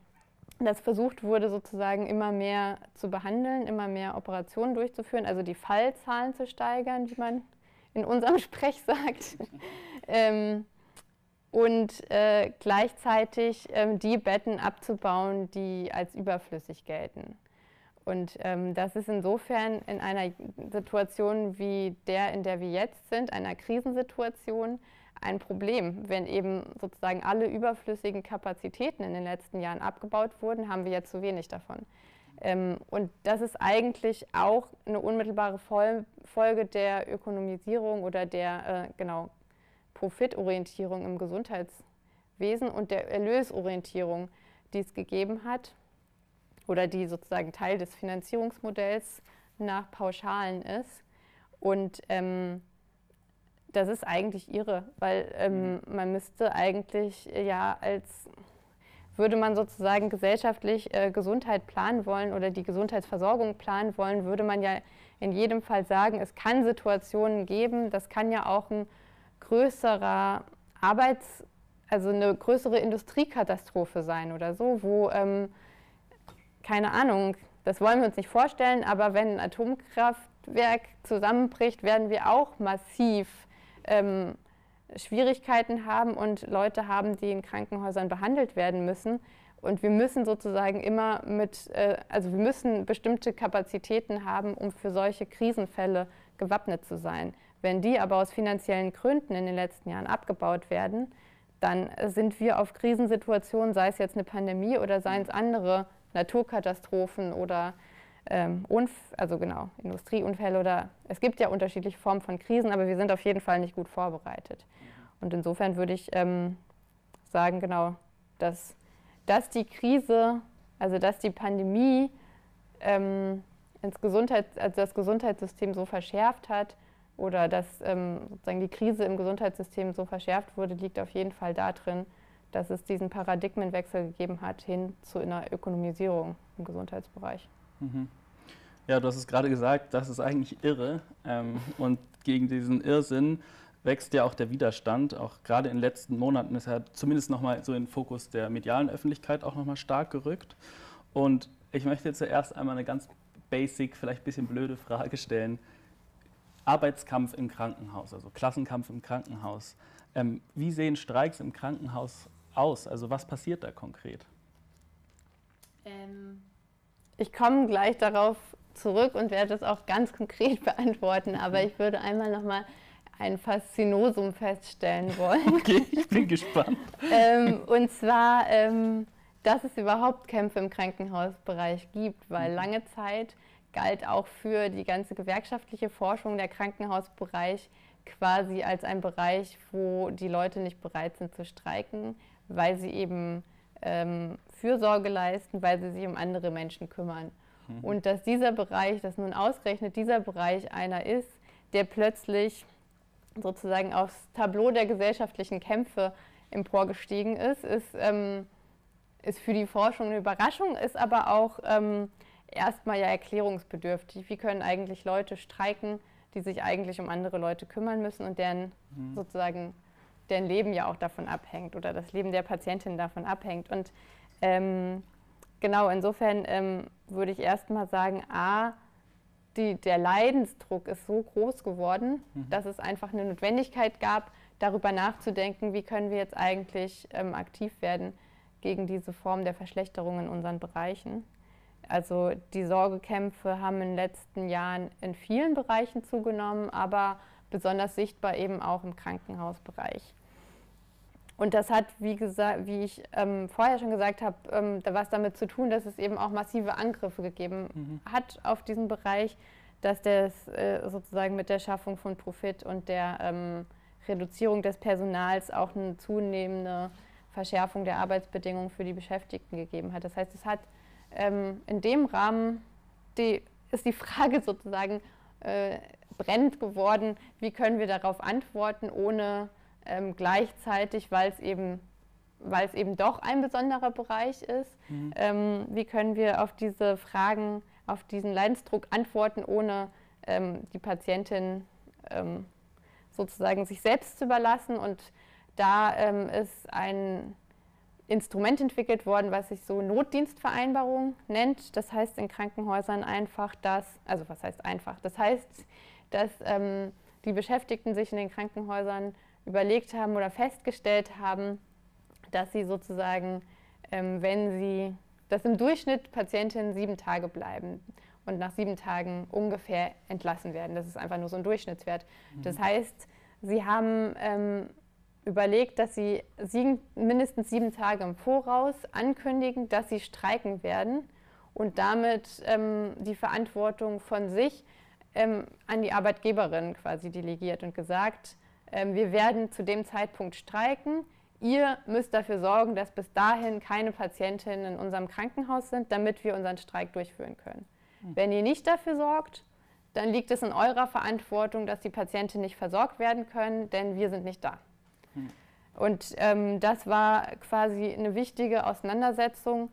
dass versucht wurde, sozusagen immer mehr zu behandeln, immer mehr Operationen durchzuführen, also die Fallzahlen zu steigern, wie man in unserem Sprech sagt. ähm, und äh, gleichzeitig ähm, die Betten abzubauen, die als überflüssig gelten. Und ähm, das ist insofern in einer Situation wie der, in der wir jetzt sind, einer Krisensituation, ein Problem. Wenn eben sozusagen alle überflüssigen Kapazitäten in den letzten Jahren abgebaut wurden, haben wir jetzt zu wenig davon. Ähm, und das ist eigentlich auch eine unmittelbare Fol Folge der Ökonomisierung oder der äh, genau, Profitorientierung im Gesundheitswesen und der Erlösorientierung, die es gegeben hat oder die sozusagen Teil des Finanzierungsmodells nach Pauschalen ist. Und ähm, das ist eigentlich irre, weil ähm, mhm. man müsste eigentlich ja als würde man sozusagen gesellschaftlich äh, Gesundheit planen wollen oder die Gesundheitsversorgung planen wollen, würde man ja in jedem Fall sagen, es kann Situationen geben, das kann ja auch ein größerer Arbeits-, also eine größere Industriekatastrophe sein oder so, wo ähm, keine Ahnung, das wollen wir uns nicht vorstellen, aber wenn ein Atomkraftwerk zusammenbricht, werden wir auch massiv ähm, Schwierigkeiten haben und Leute haben, die in Krankenhäusern behandelt werden müssen. Und wir müssen sozusagen immer mit, äh, also wir müssen bestimmte Kapazitäten haben, um für solche Krisenfälle gewappnet zu sein. Wenn die aber aus finanziellen Gründen in den letzten Jahren abgebaut werden, dann sind wir auf Krisensituationen, sei es jetzt eine Pandemie oder seien es andere Naturkatastrophen oder ähm, also genau, Industrieunfälle oder es gibt ja unterschiedliche Formen von Krisen, aber wir sind auf jeden Fall nicht gut vorbereitet. Und insofern würde ich ähm, sagen, genau, dass, dass die Krise, also dass die Pandemie ähm, ins Gesundheits-, also das Gesundheitssystem so verschärft hat oder dass ähm, sozusagen die Krise im Gesundheitssystem so verschärft wurde, liegt auf jeden Fall darin, dass es diesen Paradigmenwechsel gegeben hat hin zu einer Ökonomisierung im Gesundheitsbereich. Mhm. Ja, du hast es gerade gesagt, das ist eigentlich irre. Ähm, und gegen diesen Irrsinn wächst ja auch der Widerstand. Auch gerade in den letzten Monaten ist er zumindest nochmal so in den Fokus der medialen Öffentlichkeit auch nochmal stark gerückt. Und ich möchte zuerst einmal eine ganz basic, vielleicht ein bisschen blöde Frage stellen. Arbeitskampf im Krankenhaus, also Klassenkampf im Krankenhaus. Ähm, wie sehen Streiks im Krankenhaus aus? Also was passiert da konkret? Ähm, ich komme gleich darauf zurück und werde das auch ganz konkret beantworten. Aber ich würde einmal nochmal ein Faszinosum feststellen wollen. Okay, ich bin gespannt. ähm, und zwar, ähm, dass es überhaupt Kämpfe im Krankenhausbereich gibt, weil mhm. lange Zeit galt auch für die ganze gewerkschaftliche Forschung der Krankenhausbereich quasi als ein Bereich, wo die Leute nicht bereit sind zu streiken, weil sie eben ähm, Fürsorge leisten, weil sie sich um andere Menschen kümmern. Mhm. Und dass dieser Bereich, dass nun ausgerechnet dieser Bereich einer ist, der plötzlich sozusagen aufs Tableau der gesellschaftlichen Kämpfe emporgestiegen ist, ist, ähm, ist für die Forschung eine Überraschung, ist aber auch ähm, erstmal ja erklärungsbedürftig. Wie können eigentlich Leute streiken, die sich eigentlich um andere Leute kümmern müssen und deren mhm. sozusagen deren Leben ja auch davon abhängt oder das Leben der Patientin davon abhängt. Und ähm, genau, insofern ähm, würde ich erstmal sagen, a, die, der Leidensdruck ist so groß geworden, mhm. dass es einfach eine Notwendigkeit gab, darüber nachzudenken, wie können wir jetzt eigentlich ähm, aktiv werden gegen diese Form der Verschlechterung in unseren Bereichen. Also die Sorgekämpfe haben in den letzten Jahren in vielen Bereichen zugenommen, aber besonders sichtbar eben auch im Krankenhausbereich. Und das hat, wie, gesagt, wie ich ähm, vorher schon gesagt habe, ähm, was damit zu tun, dass es eben auch massive Angriffe gegeben mhm. hat auf diesen Bereich, dass das äh, sozusagen mit der Schaffung von Profit und der ähm, Reduzierung des Personals auch eine zunehmende Verschärfung der Arbeitsbedingungen für die Beschäftigten gegeben hat. Das heißt, es hat ähm, in dem Rahmen die, ist die Frage sozusagen äh, brennend geworden, wie können wir darauf antworten, ohne ähm, gleichzeitig, weil es eben weil es eben doch ein besonderer Bereich ist. Mhm. Ähm, wie können wir auf diese Fragen, auf diesen Leidensdruck antworten, ohne ähm, die Patientin ähm, sozusagen sich selbst zu überlassen? Und da ähm, ist ein Instrument entwickelt worden, was sich so Notdienstvereinbarung nennt. Das heißt in Krankenhäusern einfach, dass, also was heißt einfach? Das heißt, dass ähm, die Beschäftigten sich in den Krankenhäusern überlegt haben oder festgestellt haben, dass sie sozusagen, ähm, wenn sie, dass im Durchschnitt Patientinnen sieben Tage bleiben und nach sieben Tagen ungefähr entlassen werden. Das ist einfach nur so ein Durchschnittswert. Mhm. Das heißt, sie haben ähm, überlegt, dass sie sieben, mindestens sieben Tage im Voraus ankündigen, dass sie streiken werden und damit ähm, die Verantwortung von sich ähm, an die Arbeitgeberin quasi delegiert und gesagt, ähm, wir werden zu dem Zeitpunkt streiken. Ihr müsst dafür sorgen, dass bis dahin keine Patientinnen in unserem Krankenhaus sind, damit wir unseren Streik durchführen können. Mhm. Wenn ihr nicht dafür sorgt, dann liegt es in eurer Verantwortung, dass die Patienten nicht versorgt werden können, denn wir sind nicht da. Und ähm, das war quasi eine wichtige Auseinandersetzung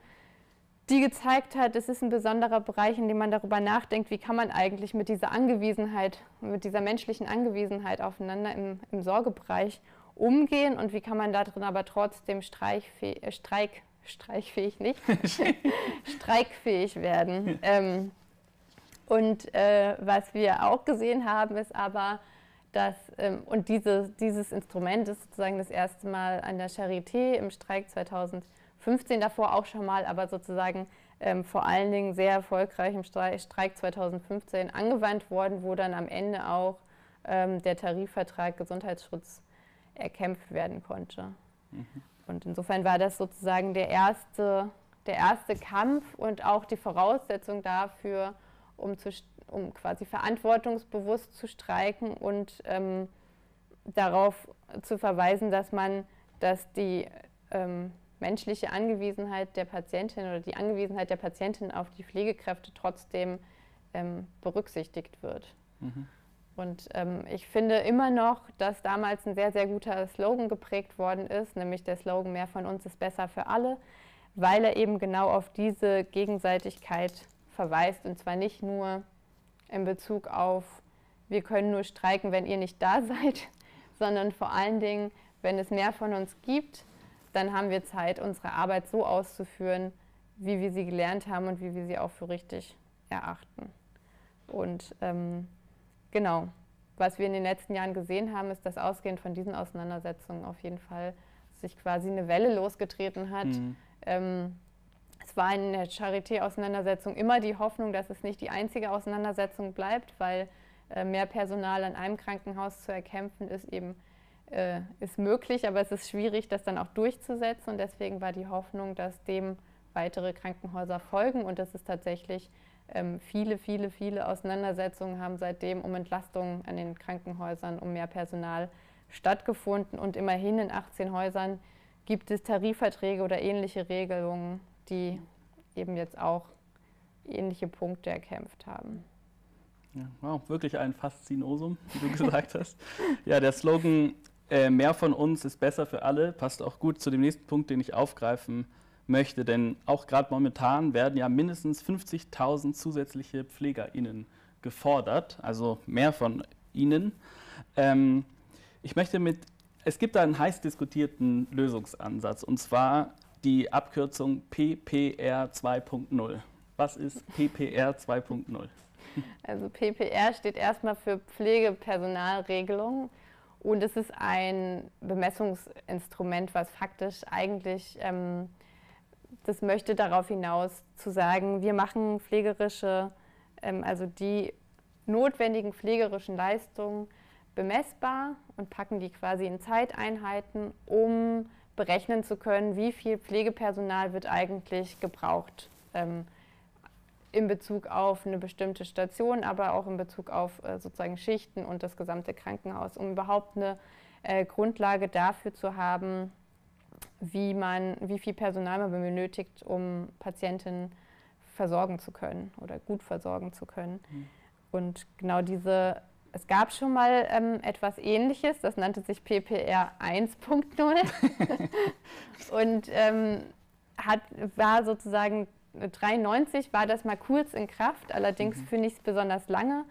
die gezeigt hat, es ist ein besonderer Bereich, in dem man darüber nachdenkt, wie kann man eigentlich mit dieser Angewiesenheit, mit dieser menschlichen Angewiesenheit aufeinander im, im Sorgebereich umgehen und wie kann man darin aber trotzdem streichfähig, äh, Streik, streichfähig nicht, streikfähig werden. Ähm, und äh, was wir auch gesehen haben, ist aber, dass, ähm, und diese, dieses Instrument ist sozusagen das erste Mal an der Charité im Streik 2000 15 davor auch schon mal, aber sozusagen ähm, vor allen Dingen sehr erfolgreich im Streik 2015 angewandt worden, wo dann am Ende auch ähm, der Tarifvertrag Gesundheitsschutz erkämpft werden konnte. Mhm. Und insofern war das sozusagen der erste, der erste Kampf und auch die Voraussetzung dafür, um, zu, um quasi verantwortungsbewusst zu streiken und ähm, darauf zu verweisen, dass man, dass die ähm, menschliche Angewiesenheit der Patientin oder die Angewiesenheit der Patientin auf die Pflegekräfte trotzdem ähm, berücksichtigt wird. Mhm. Und ähm, ich finde immer noch, dass damals ein sehr, sehr guter Slogan geprägt worden ist, nämlich der Slogan Mehr von uns ist besser für alle, weil er eben genau auf diese Gegenseitigkeit verweist und zwar nicht nur in Bezug auf, wir können nur streiken, wenn ihr nicht da seid, sondern vor allen Dingen, wenn es mehr von uns gibt, dann haben wir Zeit, unsere Arbeit so auszuführen, wie wir sie gelernt haben und wie wir sie auch für richtig erachten. Und ähm, genau, was wir in den letzten Jahren gesehen haben, ist, dass ausgehend von diesen Auseinandersetzungen auf jeden Fall sich quasi eine Welle losgetreten hat, mhm. ähm, Es war in der Charité-Auseinandersetzung immer die Hoffnung, dass es nicht die einzige Auseinandersetzung bleibt, weil äh, mehr Personal an einem Krankenhaus zu erkämpfen ist eben äh, ist möglich, aber es ist schwierig, das dann auch durchzusetzen. Und deswegen war die Hoffnung, dass dem weitere Krankenhäuser folgen. Und das ist tatsächlich ähm, viele, viele, viele Auseinandersetzungen haben seitdem um Entlastungen an den Krankenhäusern, um mehr Personal stattgefunden. Und immerhin in 18 Häusern gibt es Tarifverträge oder ähnliche Regelungen, die eben jetzt auch ähnliche Punkte erkämpft haben. Ja, wow, wirklich ein Faszinosum, wie du gesagt hast. Ja, der Slogan äh, Mehr von uns ist besser für alle passt auch gut zu dem nächsten Punkt, den ich aufgreifen möchte. Denn auch gerade momentan werden ja mindestens 50.000 zusätzliche PflegerInnen gefordert, also mehr von ihnen. Ähm, ich möchte mit, es gibt da einen heiß diskutierten Lösungsansatz und zwar die Abkürzung PPR 2.0. Was ist PPR 2.0? Also PPR steht erstmal für Pflegepersonalregelung und es ist ein Bemessungsinstrument, was faktisch eigentlich, ähm, das möchte darauf hinaus zu sagen, wir machen pflegerische, ähm, also die notwendigen pflegerischen Leistungen bemessbar und packen die quasi in Zeiteinheiten, um berechnen zu können, wie viel Pflegepersonal wird eigentlich gebraucht. Ähm, in Bezug auf eine bestimmte Station, aber auch in Bezug auf äh, sozusagen Schichten und das gesamte Krankenhaus, um überhaupt eine äh, Grundlage dafür zu haben, wie man, wie viel Personal man benötigt, um Patienten versorgen zu können oder gut versorgen zu können. Mhm. Und genau diese, es gab schon mal ähm, etwas Ähnliches, das nannte sich PPR 1.0 und ähm, hat, war sozusagen 93 war das mal kurz in Kraft, allerdings mhm. für nicht besonders lange.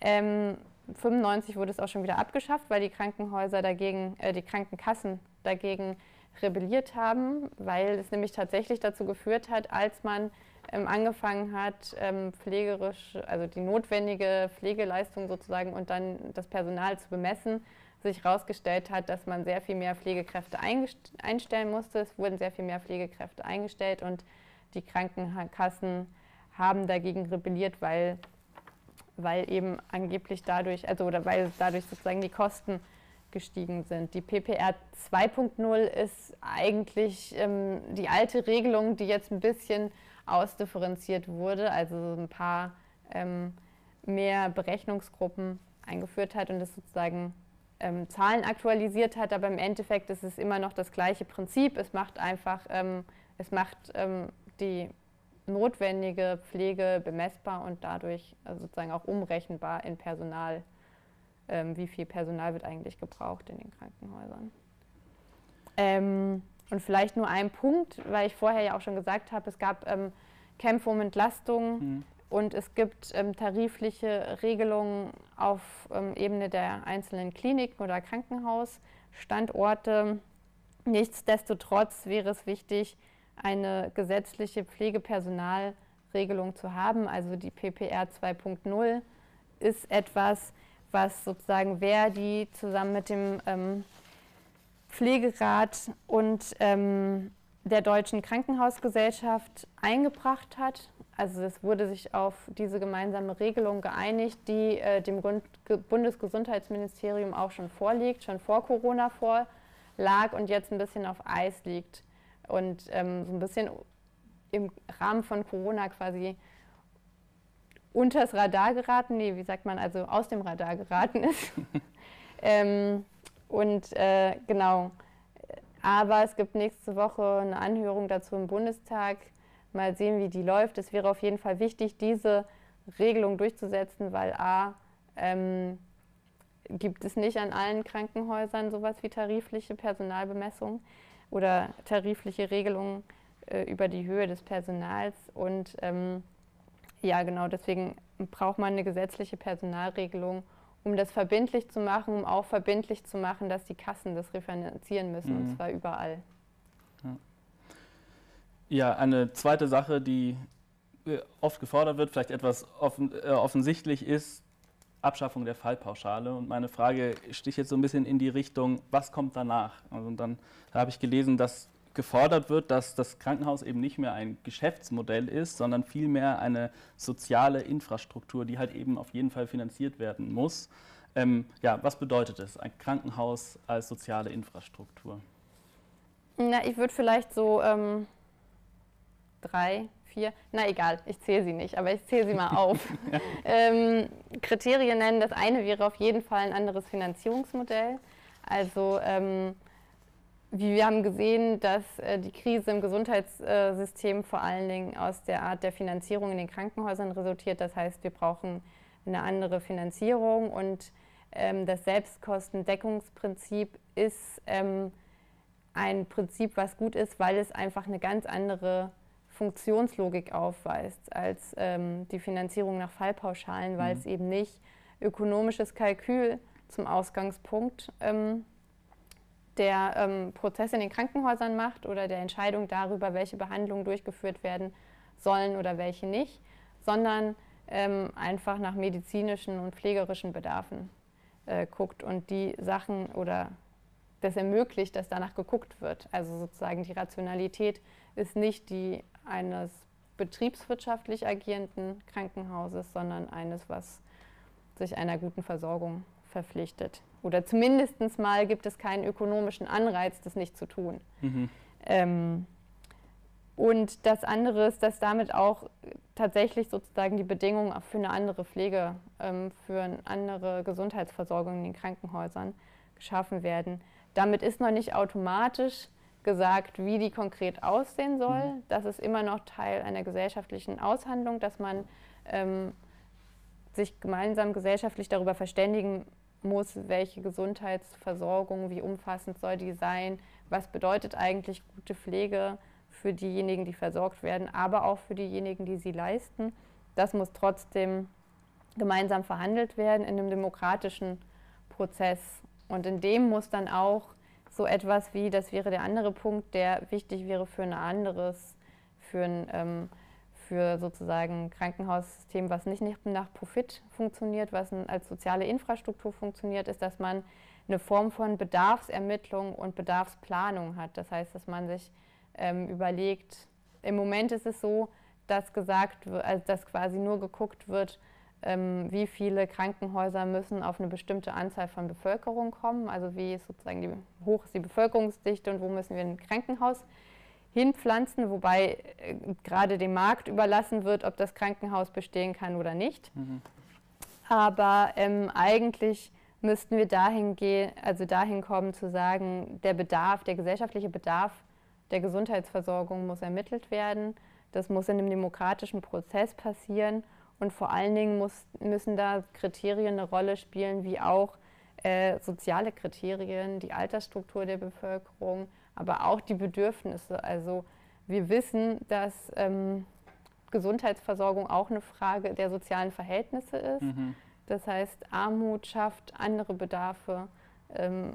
Ähm, 95 wurde es auch schon wieder abgeschafft, weil die Krankenhäuser dagegen, äh, die Krankenkassen dagegen rebelliert haben, weil es nämlich tatsächlich dazu geführt hat, als man ähm, angefangen hat, ähm, pflegerisch, also die notwendige Pflegeleistung sozusagen und dann das Personal zu bemessen, sich herausgestellt hat, dass man sehr viel mehr Pflegekräfte einstellen musste. Es wurden sehr viel mehr Pflegekräfte eingestellt und die Krankenkassen haben dagegen rebelliert, weil, weil eben angeblich dadurch, also oder weil dadurch sozusagen die Kosten gestiegen sind. Die PPR 2.0 ist eigentlich ähm, die alte Regelung, die jetzt ein bisschen ausdifferenziert wurde, also ein paar ähm, mehr Berechnungsgruppen eingeführt hat und es sozusagen ähm, Zahlen aktualisiert hat, aber im Endeffekt ist es immer noch das gleiche Prinzip. Es macht einfach, ähm, es macht ähm, die notwendige Pflege bemessbar und dadurch also sozusagen auch umrechenbar in Personal. Ähm, wie viel Personal wird eigentlich gebraucht in den Krankenhäusern? Und vielleicht nur ein Punkt, weil ich vorher ja auch schon gesagt habe, es gab ähm, Kämpfe um Entlastung mhm. und es gibt ähm, tarifliche Regelungen auf ähm, Ebene der einzelnen Kliniken oder Krankenhausstandorte. Nichtsdestotrotz wäre es wichtig, eine gesetzliche Pflegepersonalregelung zu haben. Also die PPR 2.0 ist etwas, was sozusagen Verdi zusammen mit dem ähm, Pflegerat und ähm, der Deutschen Krankenhausgesellschaft eingebracht hat. Also es wurde sich auf diese gemeinsame Regelung geeinigt, die äh, dem Grund Bundesgesundheitsministerium auch schon vorliegt, schon vor Corona vorlag und jetzt ein bisschen auf Eis liegt und ähm, so ein bisschen im Rahmen von Corona quasi unters Radar geraten, nee, wie sagt man, also aus dem Radar geraten ist. ähm, und äh, genau, aber es gibt nächste Woche eine Anhörung dazu im Bundestag. Mal sehen, wie die läuft. Es wäre auf jeden Fall wichtig, diese Regelung durchzusetzen, weil a, ähm, gibt es nicht an allen Krankenhäusern sowas wie tarifliche Personalbemessung oder tarifliche Regelungen äh, über die Höhe des Personals. Und ähm, ja, genau, deswegen braucht man eine gesetzliche Personalregelung, um das verbindlich zu machen, um auch verbindlich zu machen, dass die Kassen das refinanzieren müssen, mhm. und zwar überall. Ja. ja, eine zweite Sache, die äh, oft gefordert wird, vielleicht etwas offen, äh, offensichtlich ist, Abschaffung der Fallpauschale. Und meine Frage sticht jetzt so ein bisschen in die Richtung, was kommt danach? Also dann da habe ich gelesen, dass gefordert wird, dass das Krankenhaus eben nicht mehr ein Geschäftsmodell ist, sondern vielmehr eine soziale Infrastruktur, die halt eben auf jeden Fall finanziert werden muss. Ähm, ja, was bedeutet es, ein Krankenhaus als soziale Infrastruktur? Na, ich würde vielleicht so ähm, drei, vier, na egal, ich zähle sie nicht, aber ich zähle sie mal auf. ja. ähm, Kriterien nennen. Das eine wäre auf jeden Fall ein anderes Finanzierungsmodell. Also ähm, wie wir haben gesehen, dass äh, die Krise im Gesundheitssystem vor allen Dingen aus der Art der Finanzierung in den Krankenhäusern resultiert. Das heißt, wir brauchen eine andere Finanzierung und ähm, das Selbstkostendeckungsprinzip ist ähm, ein Prinzip, was gut ist, weil es einfach eine ganz andere Funktionslogik aufweist als ähm, die Finanzierung nach Fallpauschalen, weil mhm. es eben nicht ökonomisches Kalkül zum Ausgangspunkt ähm, der ähm, Prozess in den Krankenhäusern macht oder der Entscheidung darüber, welche Behandlungen durchgeführt werden sollen oder welche nicht, sondern ähm, einfach nach medizinischen und pflegerischen Bedarfen äh, guckt und die Sachen oder das ermöglicht, dass danach geguckt wird. Also sozusagen die Rationalität ist nicht die eines betriebswirtschaftlich agierenden Krankenhauses, sondern eines, was sich einer guten Versorgung verpflichtet. Oder zumindest mal gibt es keinen ökonomischen Anreiz, das nicht zu tun. Mhm. Ähm, und das andere ist, dass damit auch tatsächlich sozusagen die Bedingungen für eine andere Pflege, ähm, für eine andere Gesundheitsversorgung in den Krankenhäusern geschaffen werden. Damit ist noch nicht automatisch gesagt, wie die konkret aussehen soll. Mhm. Das ist immer noch Teil einer gesellschaftlichen Aushandlung, dass man ähm, sich gemeinsam gesellschaftlich darüber verständigen muss, welche Gesundheitsversorgung, wie umfassend soll die sein, was bedeutet eigentlich gute Pflege für diejenigen, die versorgt werden, aber auch für diejenigen, die sie leisten. Das muss trotzdem gemeinsam verhandelt werden in einem demokratischen Prozess. Und in dem muss dann auch so etwas wie, das wäre der andere Punkt, der wichtig wäre für ein anderes, für ein ähm, für sozusagen Krankenhaussystem, was nicht nach Profit funktioniert, was als soziale Infrastruktur funktioniert, ist, dass man eine Form von Bedarfsermittlung und Bedarfsplanung hat. Das heißt, dass man sich ähm, überlegt, im Moment ist es so, dass gesagt wird, also dass quasi nur geguckt wird, ähm, wie viele Krankenhäuser müssen auf eine bestimmte Anzahl von Bevölkerung kommen, also wie ist sozusagen die, hoch ist die Bevölkerungsdichte und wo müssen wir ein Krankenhaus hinpflanzen, wobei äh, gerade dem Markt überlassen wird, ob das Krankenhaus bestehen kann oder nicht. Mhm. Aber ähm, eigentlich müssten wir dahin gehen, also dahin kommen zu sagen, der Bedarf, der gesellschaftliche Bedarf der Gesundheitsversorgung muss ermittelt werden. Das muss in einem demokratischen Prozess passieren und vor allen Dingen muss, müssen da Kriterien eine Rolle spielen, wie auch äh, soziale Kriterien, die Altersstruktur der Bevölkerung, aber auch die Bedürfnisse. Also wir wissen, dass ähm, Gesundheitsversorgung auch eine Frage der sozialen Verhältnisse ist. Mhm. Das heißt, Armut schafft andere Bedarfe. Ähm,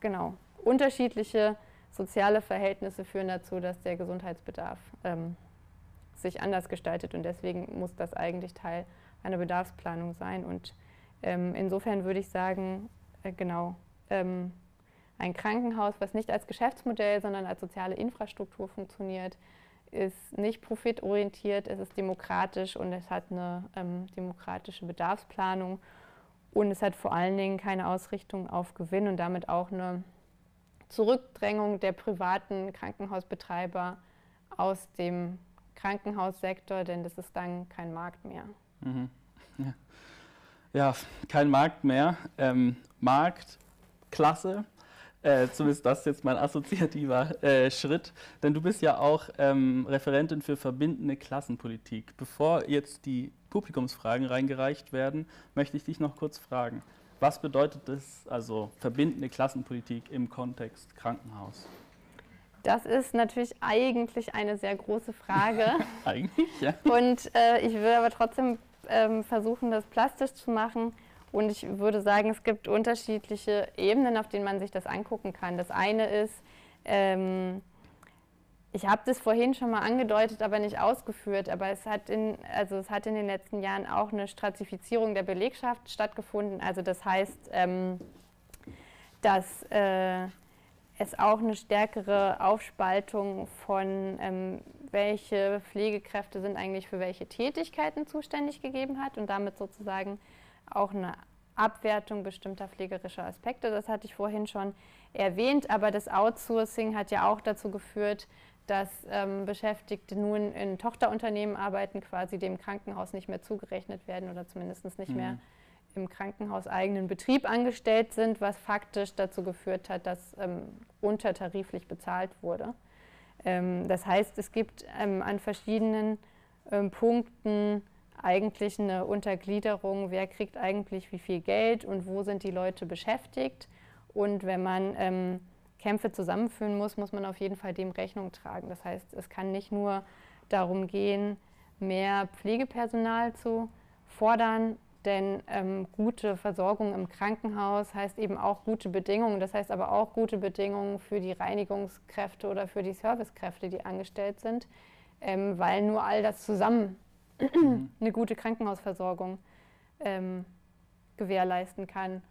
genau. Unterschiedliche soziale Verhältnisse führen dazu, dass der Gesundheitsbedarf ähm, sich anders gestaltet und deswegen muss das eigentlich Teil einer Bedarfsplanung sein. Und ähm, insofern würde ich sagen, äh, genau, ähm, ein Krankenhaus, was nicht als Geschäftsmodell, sondern als soziale Infrastruktur funktioniert, ist nicht profitorientiert, es ist demokratisch und es hat eine ähm, demokratische Bedarfsplanung und es hat vor allen Dingen keine Ausrichtung auf Gewinn und damit auch eine Zurückdrängung der privaten Krankenhausbetreiber aus dem Krankenhaussektor, denn das ist dann kein Markt mehr. Mhm. Ja. ja. kein Markt mehr. Ähm, Markt, klasse. Äh, zumindest das ist jetzt mein assoziativer äh, Schritt, denn du bist ja auch ähm, Referentin für verbindende Klassenpolitik. Bevor jetzt die Publikumsfragen reingereicht werden, möchte ich dich noch kurz fragen. Was bedeutet das, also verbindende Klassenpolitik im Kontext Krankenhaus? Das ist natürlich eigentlich eine sehr große Frage. eigentlich, ja. Und äh, ich will aber trotzdem ähm, versuchen, das plastisch zu machen. Und ich würde sagen, es gibt unterschiedliche Ebenen, auf denen man sich das angucken kann. Das eine ist, ähm, ich habe das vorhin schon mal angedeutet, aber nicht ausgeführt, aber es hat, in, also es hat in den letzten Jahren auch eine Stratifizierung der Belegschaft stattgefunden. Also das heißt, ähm, dass äh, es auch eine stärkere Aufspaltung von, ähm, welche Pflegekräfte sind eigentlich für welche Tätigkeiten zuständig gegeben hat und damit sozusagen auch eine Abwertung bestimmter pflegerischer Aspekte. Das hatte ich vorhin schon erwähnt, aber das Outsourcing hat ja auch dazu geführt, dass ähm, Beschäftigte nun in Tochterunternehmen arbeiten, quasi dem Krankenhaus nicht mehr zugerechnet werden oder zumindest nicht mhm. mehr im krankenhauseigenen Betrieb angestellt sind, was faktisch dazu geführt hat, dass ähm, untertariflich bezahlt wurde. Ähm, das heißt, es gibt ähm, an verschiedenen ähm, Punkten eigentlich eine Untergliederung, wer kriegt eigentlich wie viel Geld und wo sind die Leute beschäftigt. Und wenn man ähm, Kämpfe zusammenführen muss, muss man auf jeden Fall dem Rechnung tragen. Das heißt, es kann nicht nur darum gehen, mehr Pflegepersonal zu fordern, denn ähm, gute Versorgung im Krankenhaus heißt eben auch gute Bedingungen. Das heißt aber auch gute Bedingungen für die Reinigungskräfte oder für die Servicekräfte, die angestellt sind, ähm, weil nur all das zusammen. Eine gute Krankenhausversorgung ähm, gewährleisten kann.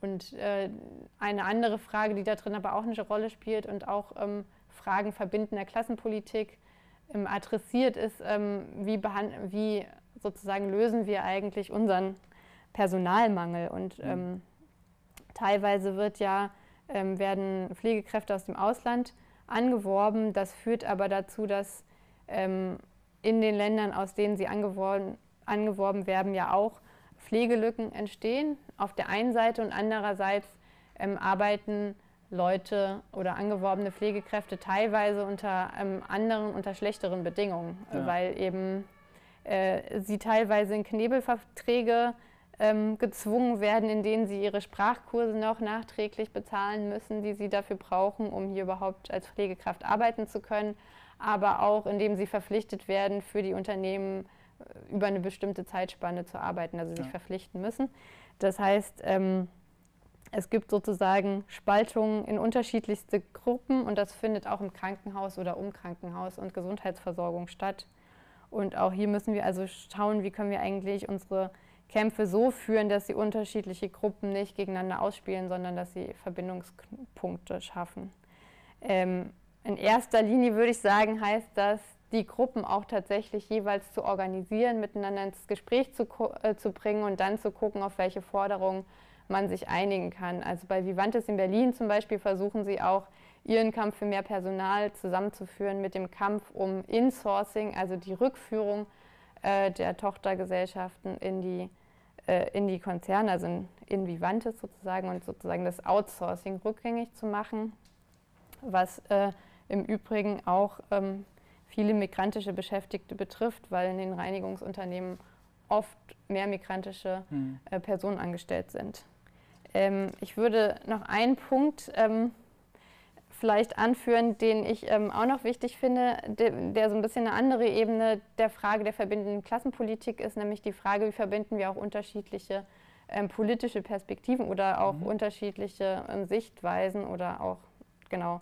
Und äh, eine andere Frage, die da drin aber auch eine Rolle spielt und auch ähm, Fragen verbindender Klassenpolitik ähm, adressiert, ist, ähm, wie, wie, sozusagen lösen wir eigentlich unseren Personalmangel. Und mhm. Ähm, teilweise wird ja, ähm, werden Pflegekräfte aus dem Ausland angeworben. Das führt aber dazu, dass in den Ländern, aus denen sie angeworben, angeworben werden, ja auch Pflegelücken entstehen. Auf der einen Seite und andererseits ähm, arbeiten Leute oder angeworbene Pflegekräfte teilweise unter ähm, anderen, unter schlechteren Bedingungen, ja. weil eben äh, sie teilweise in Knebelverträge ähm, gezwungen werden, in denen sie ihre Sprachkurse noch nachträglich bezahlen müssen, die sie dafür brauchen, um hier überhaupt als Pflegekraft arbeiten zu können aber auch indem sie verpflichtet werden, für die Unternehmen äh, über eine bestimmte Zeitspanne zu arbeiten, also ja. sich verpflichten müssen. Das heißt, ähm, es gibt sozusagen Spaltungen in unterschiedlichste Gruppen und das findet auch im Krankenhaus oder um Krankenhaus und Gesundheitsversorgung statt. Und auch hier müssen wir also schauen, wie können wir eigentlich unsere Kämpfe so führen, dass sie unterschiedliche Gruppen nicht gegeneinander ausspielen, sondern dass sie Verbindungspunkte schaffen. Ähm, in erster Linie würde ich sagen, heißt das, die Gruppen auch tatsächlich jeweils zu organisieren, miteinander ins Gespräch zu, äh, zu bringen und dann zu gucken, auf welche Forderungen man sich einigen kann. Also bei Vivantes in Berlin zum Beispiel versuchen sie auch, ihren Kampf für mehr Personal zusammenzuführen mit dem Kampf um Insourcing, also die Rückführung äh, der Tochtergesellschaften in die, äh, in die Konzerne, also in, in Vivantes sozusagen und sozusagen das Outsourcing rückgängig zu machen, was äh, im Übrigen auch ähm, viele migrantische Beschäftigte betrifft, weil in den Reinigungsunternehmen oft mehr migrantische hm. äh, Personen angestellt sind. Ähm, ich würde noch einen Punkt ähm, vielleicht anführen, den ich ähm, auch noch wichtig finde, de, der so ein bisschen eine andere Ebene der Frage der verbindenden Klassenpolitik ist, nämlich die Frage, wie verbinden wir auch unterschiedliche ähm, politische Perspektiven oder auch mhm. unterschiedliche ähm, Sichtweisen oder auch genau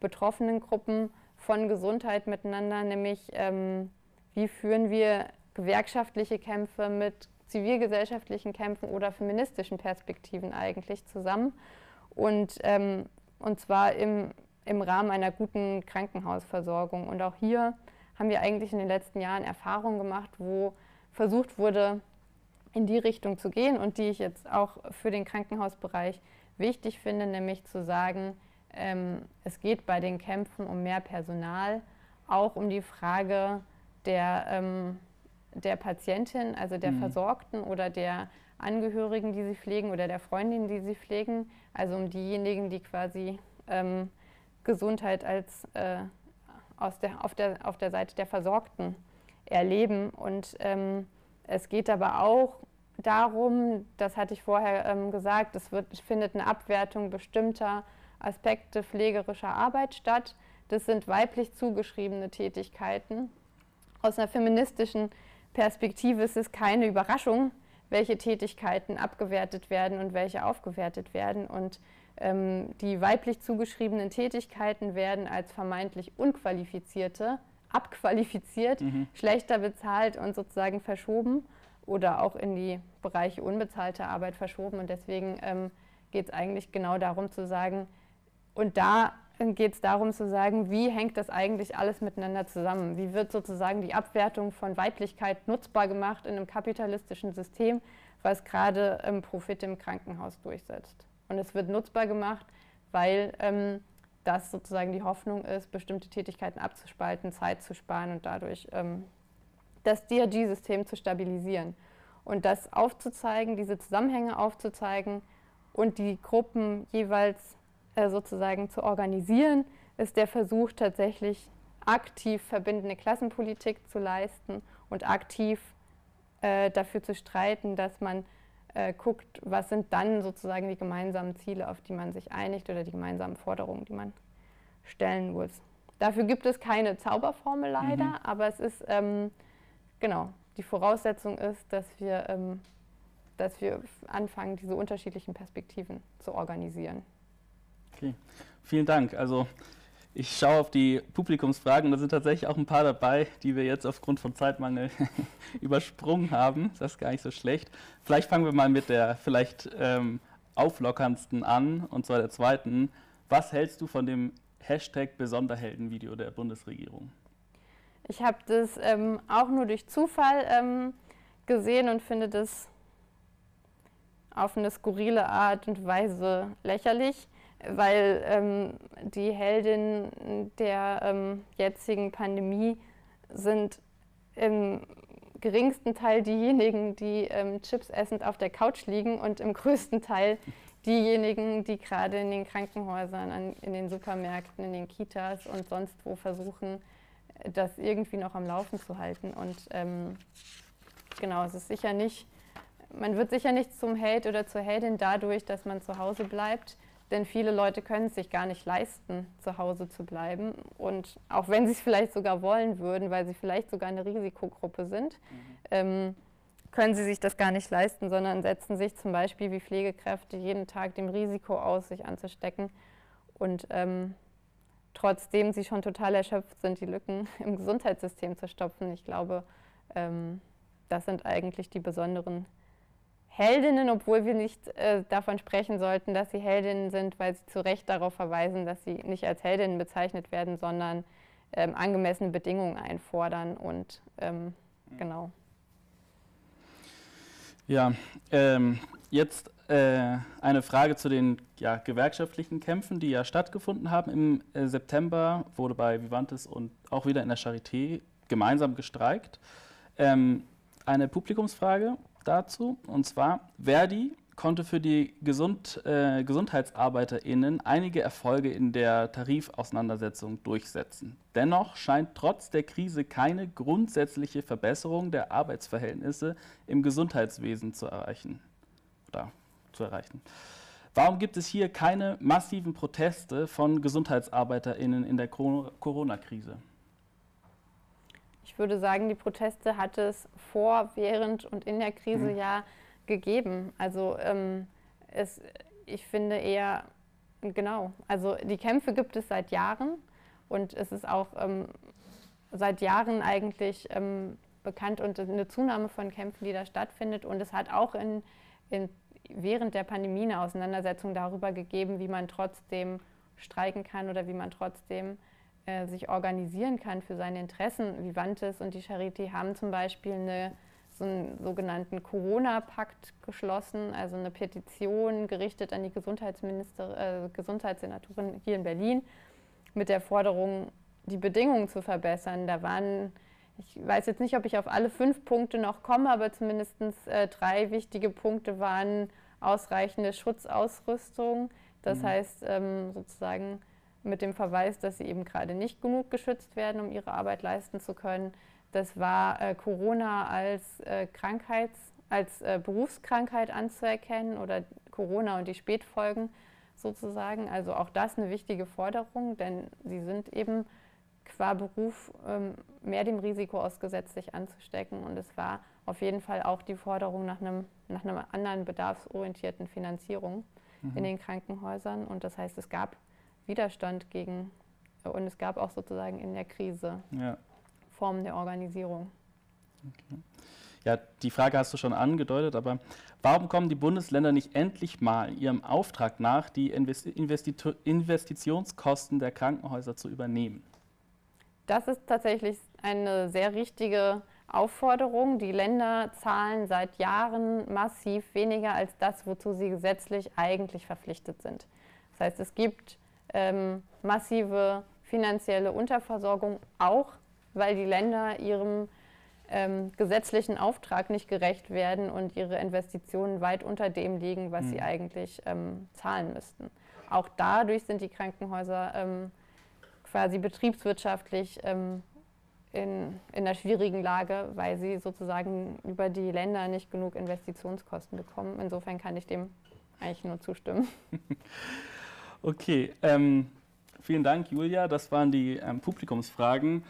betroffenen Gruppen von Gesundheit miteinander, nämlich ähm, wie führen wir gewerkschaftliche Kämpfe mit zivilgesellschaftlichen Kämpfen oder feministischen Perspektiven eigentlich zusammen. Und, ähm, und zwar im, im Rahmen einer guten Krankenhausversorgung. Und auch hier haben wir eigentlich in den letzten Jahren Erfahrungen gemacht, wo versucht wurde, in die Richtung zu gehen und die ich jetzt auch für den Krankenhausbereich wichtig finde, nämlich zu sagen, ähm, es geht bei den Kämpfen um mehr Personal, auch um die Frage der, ähm, der Patientin, also der mhm. Versorgten oder der Angehörigen, die sie pflegen oder der Freundin, die sie pflegen, also um diejenigen, die quasi ähm, Gesundheit als äh, aus der, auf, der, auf der Seite der Versorgten erleben. Und ähm, es geht aber auch darum, das hatte ich vorher ähm, gesagt, es wird, findet eine Abwertung bestimmter Aspekte pflegerischer Arbeit statt. Das sind weiblich zugeschriebene Tätigkeiten. Aus einer feministischen Perspektive ist es keine Überraschung, welche Tätigkeiten abgewertet werden und welche aufgewertet werden. Und ähm, die weiblich zugeschriebenen Tätigkeiten werden als vermeintlich unqualifizierte abqualifiziert, mhm. schlechter bezahlt und sozusagen verschoben oder auch in die Bereiche unbezahlte Arbeit verschoben. Und deswegen ähm, geht es eigentlich genau darum zu sagen, und da geht es darum zu sagen, wie hängt das eigentlich alles miteinander zusammen? Wie wird sozusagen die Abwertung von Weiblichkeit nutzbar gemacht in einem kapitalistischen System, was gerade ähm, Profit im Krankenhaus durchsetzt? Und es wird nutzbar gemacht, weil ähm, das sozusagen die Hoffnung ist, bestimmte Tätigkeiten abzuspalten, Zeit zu sparen und dadurch ähm, das DRG-System zu stabilisieren. Und das aufzuzeigen, diese Zusammenhänge aufzuzeigen und die Gruppen jeweils äh, sozusagen zu organisieren, ist der Versuch tatsächlich aktiv verbindende Klassenpolitik zu leisten und aktiv äh, dafür zu streiten, dass man äh, guckt, was sind dann sozusagen die gemeinsamen Ziele, auf die man sich einigt oder die gemeinsamen Forderungen, die man stellen muss. Dafür gibt es keine Zauberformel leider, mhm. aber es ist, ähm, genau, die Voraussetzung ist, dass wir, ähm, dass wir anfangen, diese unterschiedlichen Perspektiven zu organisieren. Okay, vielen Dank. Also ich schaue auf die Publikumsfragen, da sind tatsächlich auch ein paar dabei, die wir jetzt aufgrund von Zeitmangel übersprungen haben. Das ist gar nicht so schlecht. Vielleicht fangen wir mal mit der vielleicht ähm, auflockerndsten an, und zwar der zweiten. Was hältst du von dem Hashtag Besonderhelden-Video der Bundesregierung? Ich habe das ähm, auch nur durch Zufall ähm, gesehen und finde das auf eine skurrile Art und Weise lächerlich weil ähm, die Heldinnen der ähm, jetzigen Pandemie sind im geringsten Teil diejenigen, die ähm, Chips essend auf der Couch liegen und im größten Teil diejenigen, die gerade in den Krankenhäusern, an, in den Supermärkten, in den Kitas und sonst wo versuchen, das irgendwie noch am Laufen zu halten. Und ähm, genau, es ist sicher nicht, man wird sicher nicht zum Held oder zur Heldin dadurch, dass man zu Hause bleibt denn viele Leute können es sich gar nicht leisten, zu Hause zu bleiben. Und auch wenn sie es vielleicht sogar wollen würden, weil sie vielleicht sogar eine Risikogruppe sind, mhm. ähm, können sie sich das gar nicht leisten, sondern setzen sich zum Beispiel wie Pflegekräfte jeden Tag dem Risiko aus, sich anzustecken. Und ähm, trotzdem sie schon total erschöpft sind, die Lücken im Gesundheitssystem zu stopfen. Ich glaube, ähm, das sind eigentlich die besonderen Heldinnen, obwohl wir nicht äh, davon sprechen sollten, dass sie Heldinnen sind, weil sie zu Recht darauf verweisen, dass sie nicht als Heldinnen bezeichnet werden, sondern ähm, angemessene Bedingungen einfordern und ähm, genau. Ja, ähm, jetzt äh, eine Frage zu den ja, gewerkschaftlichen Kämpfen, die ja stattgefunden haben. Im äh, September wurde bei Vivantes und auch wieder in der Charité gemeinsam gestreikt. Ähm, eine Publikumsfrage dazu. Und zwar, Verdi konnte für die Gesund, äh, GesundheitsarbeiterInnen einige Erfolge in der Tarifauseinandersetzung durchsetzen. Dennoch scheint trotz der Krise keine grundsätzliche Verbesserung der Arbeitsverhältnisse im Gesundheitswesen zu erreichen. Oder zu erreichen. Warum gibt es hier keine massiven Proteste von GesundheitsarbeiterInnen in der Corona-Krise? Ich würde sagen, die Proteste hat es vor, während und in der Krise mhm. ja gegeben. Also ähm, es, ich finde eher, genau, also die Kämpfe gibt es seit Jahren und es ist auch ähm, seit Jahren eigentlich ähm, bekannt und eine Zunahme von Kämpfen, die da stattfindet. Und es hat auch in, in, während der Pandemie eine Auseinandersetzung darüber gegeben, wie man trotzdem streiken kann oder wie man trotzdem äh, sich organisieren kann für seine Interessen. Vivantes und die Charité haben zum Beispiel eine, so einen sogenannten Corona-Pakt geschlossen, also eine Petition gerichtet an die Gesundheitsminister, äh, Gesundheitssenatorin hier in Berlin mit der Forderung, die Bedingungen zu verbessern. Da waren ich weiß jetzt nicht, ob ich auf alle fünf Punkte noch komme, aber zumindest äh, drei wichtige Punkte waren ausreichende Schutzausrüstung. Das mhm. heißt ähm, sozusagen mit dem Verweis, dass sie eben gerade nicht genug geschützt werden, um ihre Arbeit leisten zu können. Das war äh, Corona als äh, Krankheits-, als äh, Berufskrankheit anzuerkennen oder Corona und die Spätfolgen sozusagen. Also auch das eine wichtige Forderung, denn sie sind eben qua Beruf ähm, mehr dem Risiko ausgesetzt, sich anzustecken. Und es war auf jeden Fall auch die Forderung nach, einem, nach einer anderen bedarfsorientierten Finanzierung mhm. in den Krankenhäusern. Und das heißt, es gab Widerstand gegen, und es gab auch sozusagen in der Krise ja. Formen der Organisierung. Okay. ja, die Frage hast du schon angedeutet, aber warum kommen die Bundesländer nicht endlich mal ihrem Auftrag nach, die Investitionskosten der Krankenhäuser zu übernehmen? Das ist tatsächlich eine sehr richtige Aufforderung. Die Länder zahlen seit Jahren massiv weniger als das, wozu sie gesetzlich eigentlich verpflichtet sind. Das heißt, es gibt ähm, massive finanzielle Unterversorgung, auch weil die Länder ihrem ähm, gesetzlichen Auftrag nicht gerecht werden und ihre Investitionen weit unter dem liegen, was mhm. sie eigentlich ähm, zahlen müssten. Auch dadurch sind die Krankenhäuser ähm, quasi betriebswirtschaftlich ähm, in, in einer schwierigen Lage, weil sie sozusagen über die Länder nicht genug Investitionskosten bekommen. Insofern kann ich dem eigentlich nur zustimmen. okay, ähm, vielen Dank, Julia. Das waren die ähm, Publikumsfragen.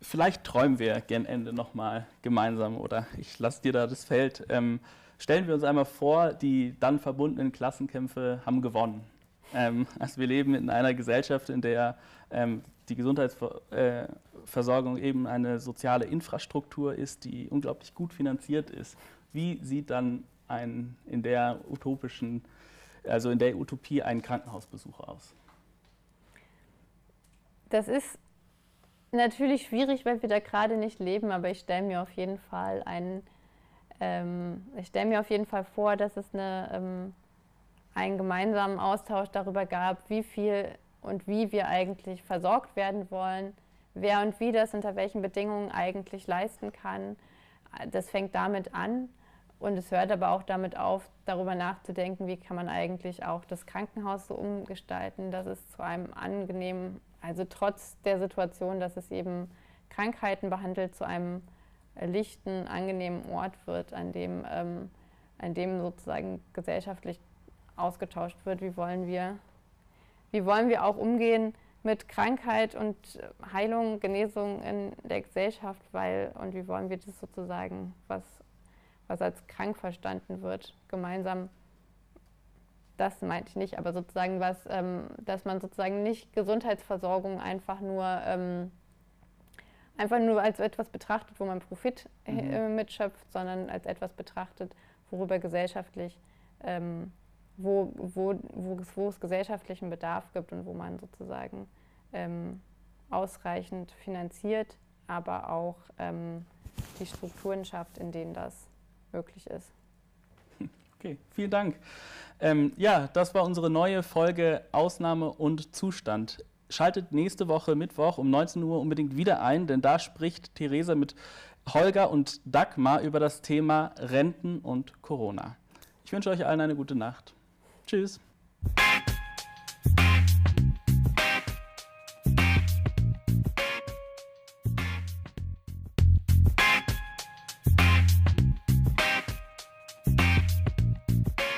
Vielleicht träumen wir gern Ende nochmal gemeinsam oder ich lasse dir da das Feld. Ähm, stellen wir uns einmal vor, die dann verbundenen Klassenkämpfe haben gewonnen. Ähm, also wir leben in einer Gesellschaft, in der ähm, die Gesundheitsversorgung eben eine soziale Infrastruktur ist, die unglaublich gut finanziert ist. Wie sieht dann ein in der utopischen, also in der Utopie ein Krankenhausbesuch aus? Das ist natürlich schwierig, weil wir da gerade nicht leben, aber ich stelle mir auf jeden Fall einen, ähm, ich stelle mir auf jeden Fall vor, dass es eine, ähm, einen gemeinsamen Austausch darüber gab, wie viel und wie wir eigentlich versorgt werden wollen, wer und wie das unter welchen Bedingungen eigentlich leisten kann. Das fängt damit an und es hört aber auch damit auf, darüber nachzudenken, wie kann man eigentlich auch das Krankenhaus so umgestalten, dass es zu einem angenehmen also trotz der Situation, dass es eben Krankheiten behandelt, zu einem lichten, angenehmen Ort wird, an dem, ähm, an dem sozusagen gesellschaftlich ausgetauscht wird. Wie wollen wir, wie wollen wir auch umgehen mit Krankheit und Heilung, Genesung in der Gesellschaft, weil und wie wollen wir das sozusagen, was, was als krank verstanden wird, gemeinsam das meinte ich nicht, aber sozusagen was, ähm, dass man sozusagen nicht Gesundheitsversorgung einfach nur ähm, einfach nur als etwas betrachtet, wo man Profit äh, mhm. äh, mitschöpft, sondern als etwas betrachtet, worüber gesellschaftlich, ähm, wo, wo, wo, es, wo es gesellschaftlichen Bedarf gibt und wo man sozusagen ähm, ausreichend finanziert, aber auch ähm, die Strukturen schafft, in denen das möglich ist. Okay, vielen Dank. Ähm, ja, das war unsere neue Folge Ausnahme und Zustand. Schaltet nächste Woche Mittwoch um 19 Uhr unbedingt wieder ein, denn da spricht Theresa mit Holger und Dagmar über das Thema Renten und Corona. Ich wünsche euch allen eine gute Nacht. Tschüss.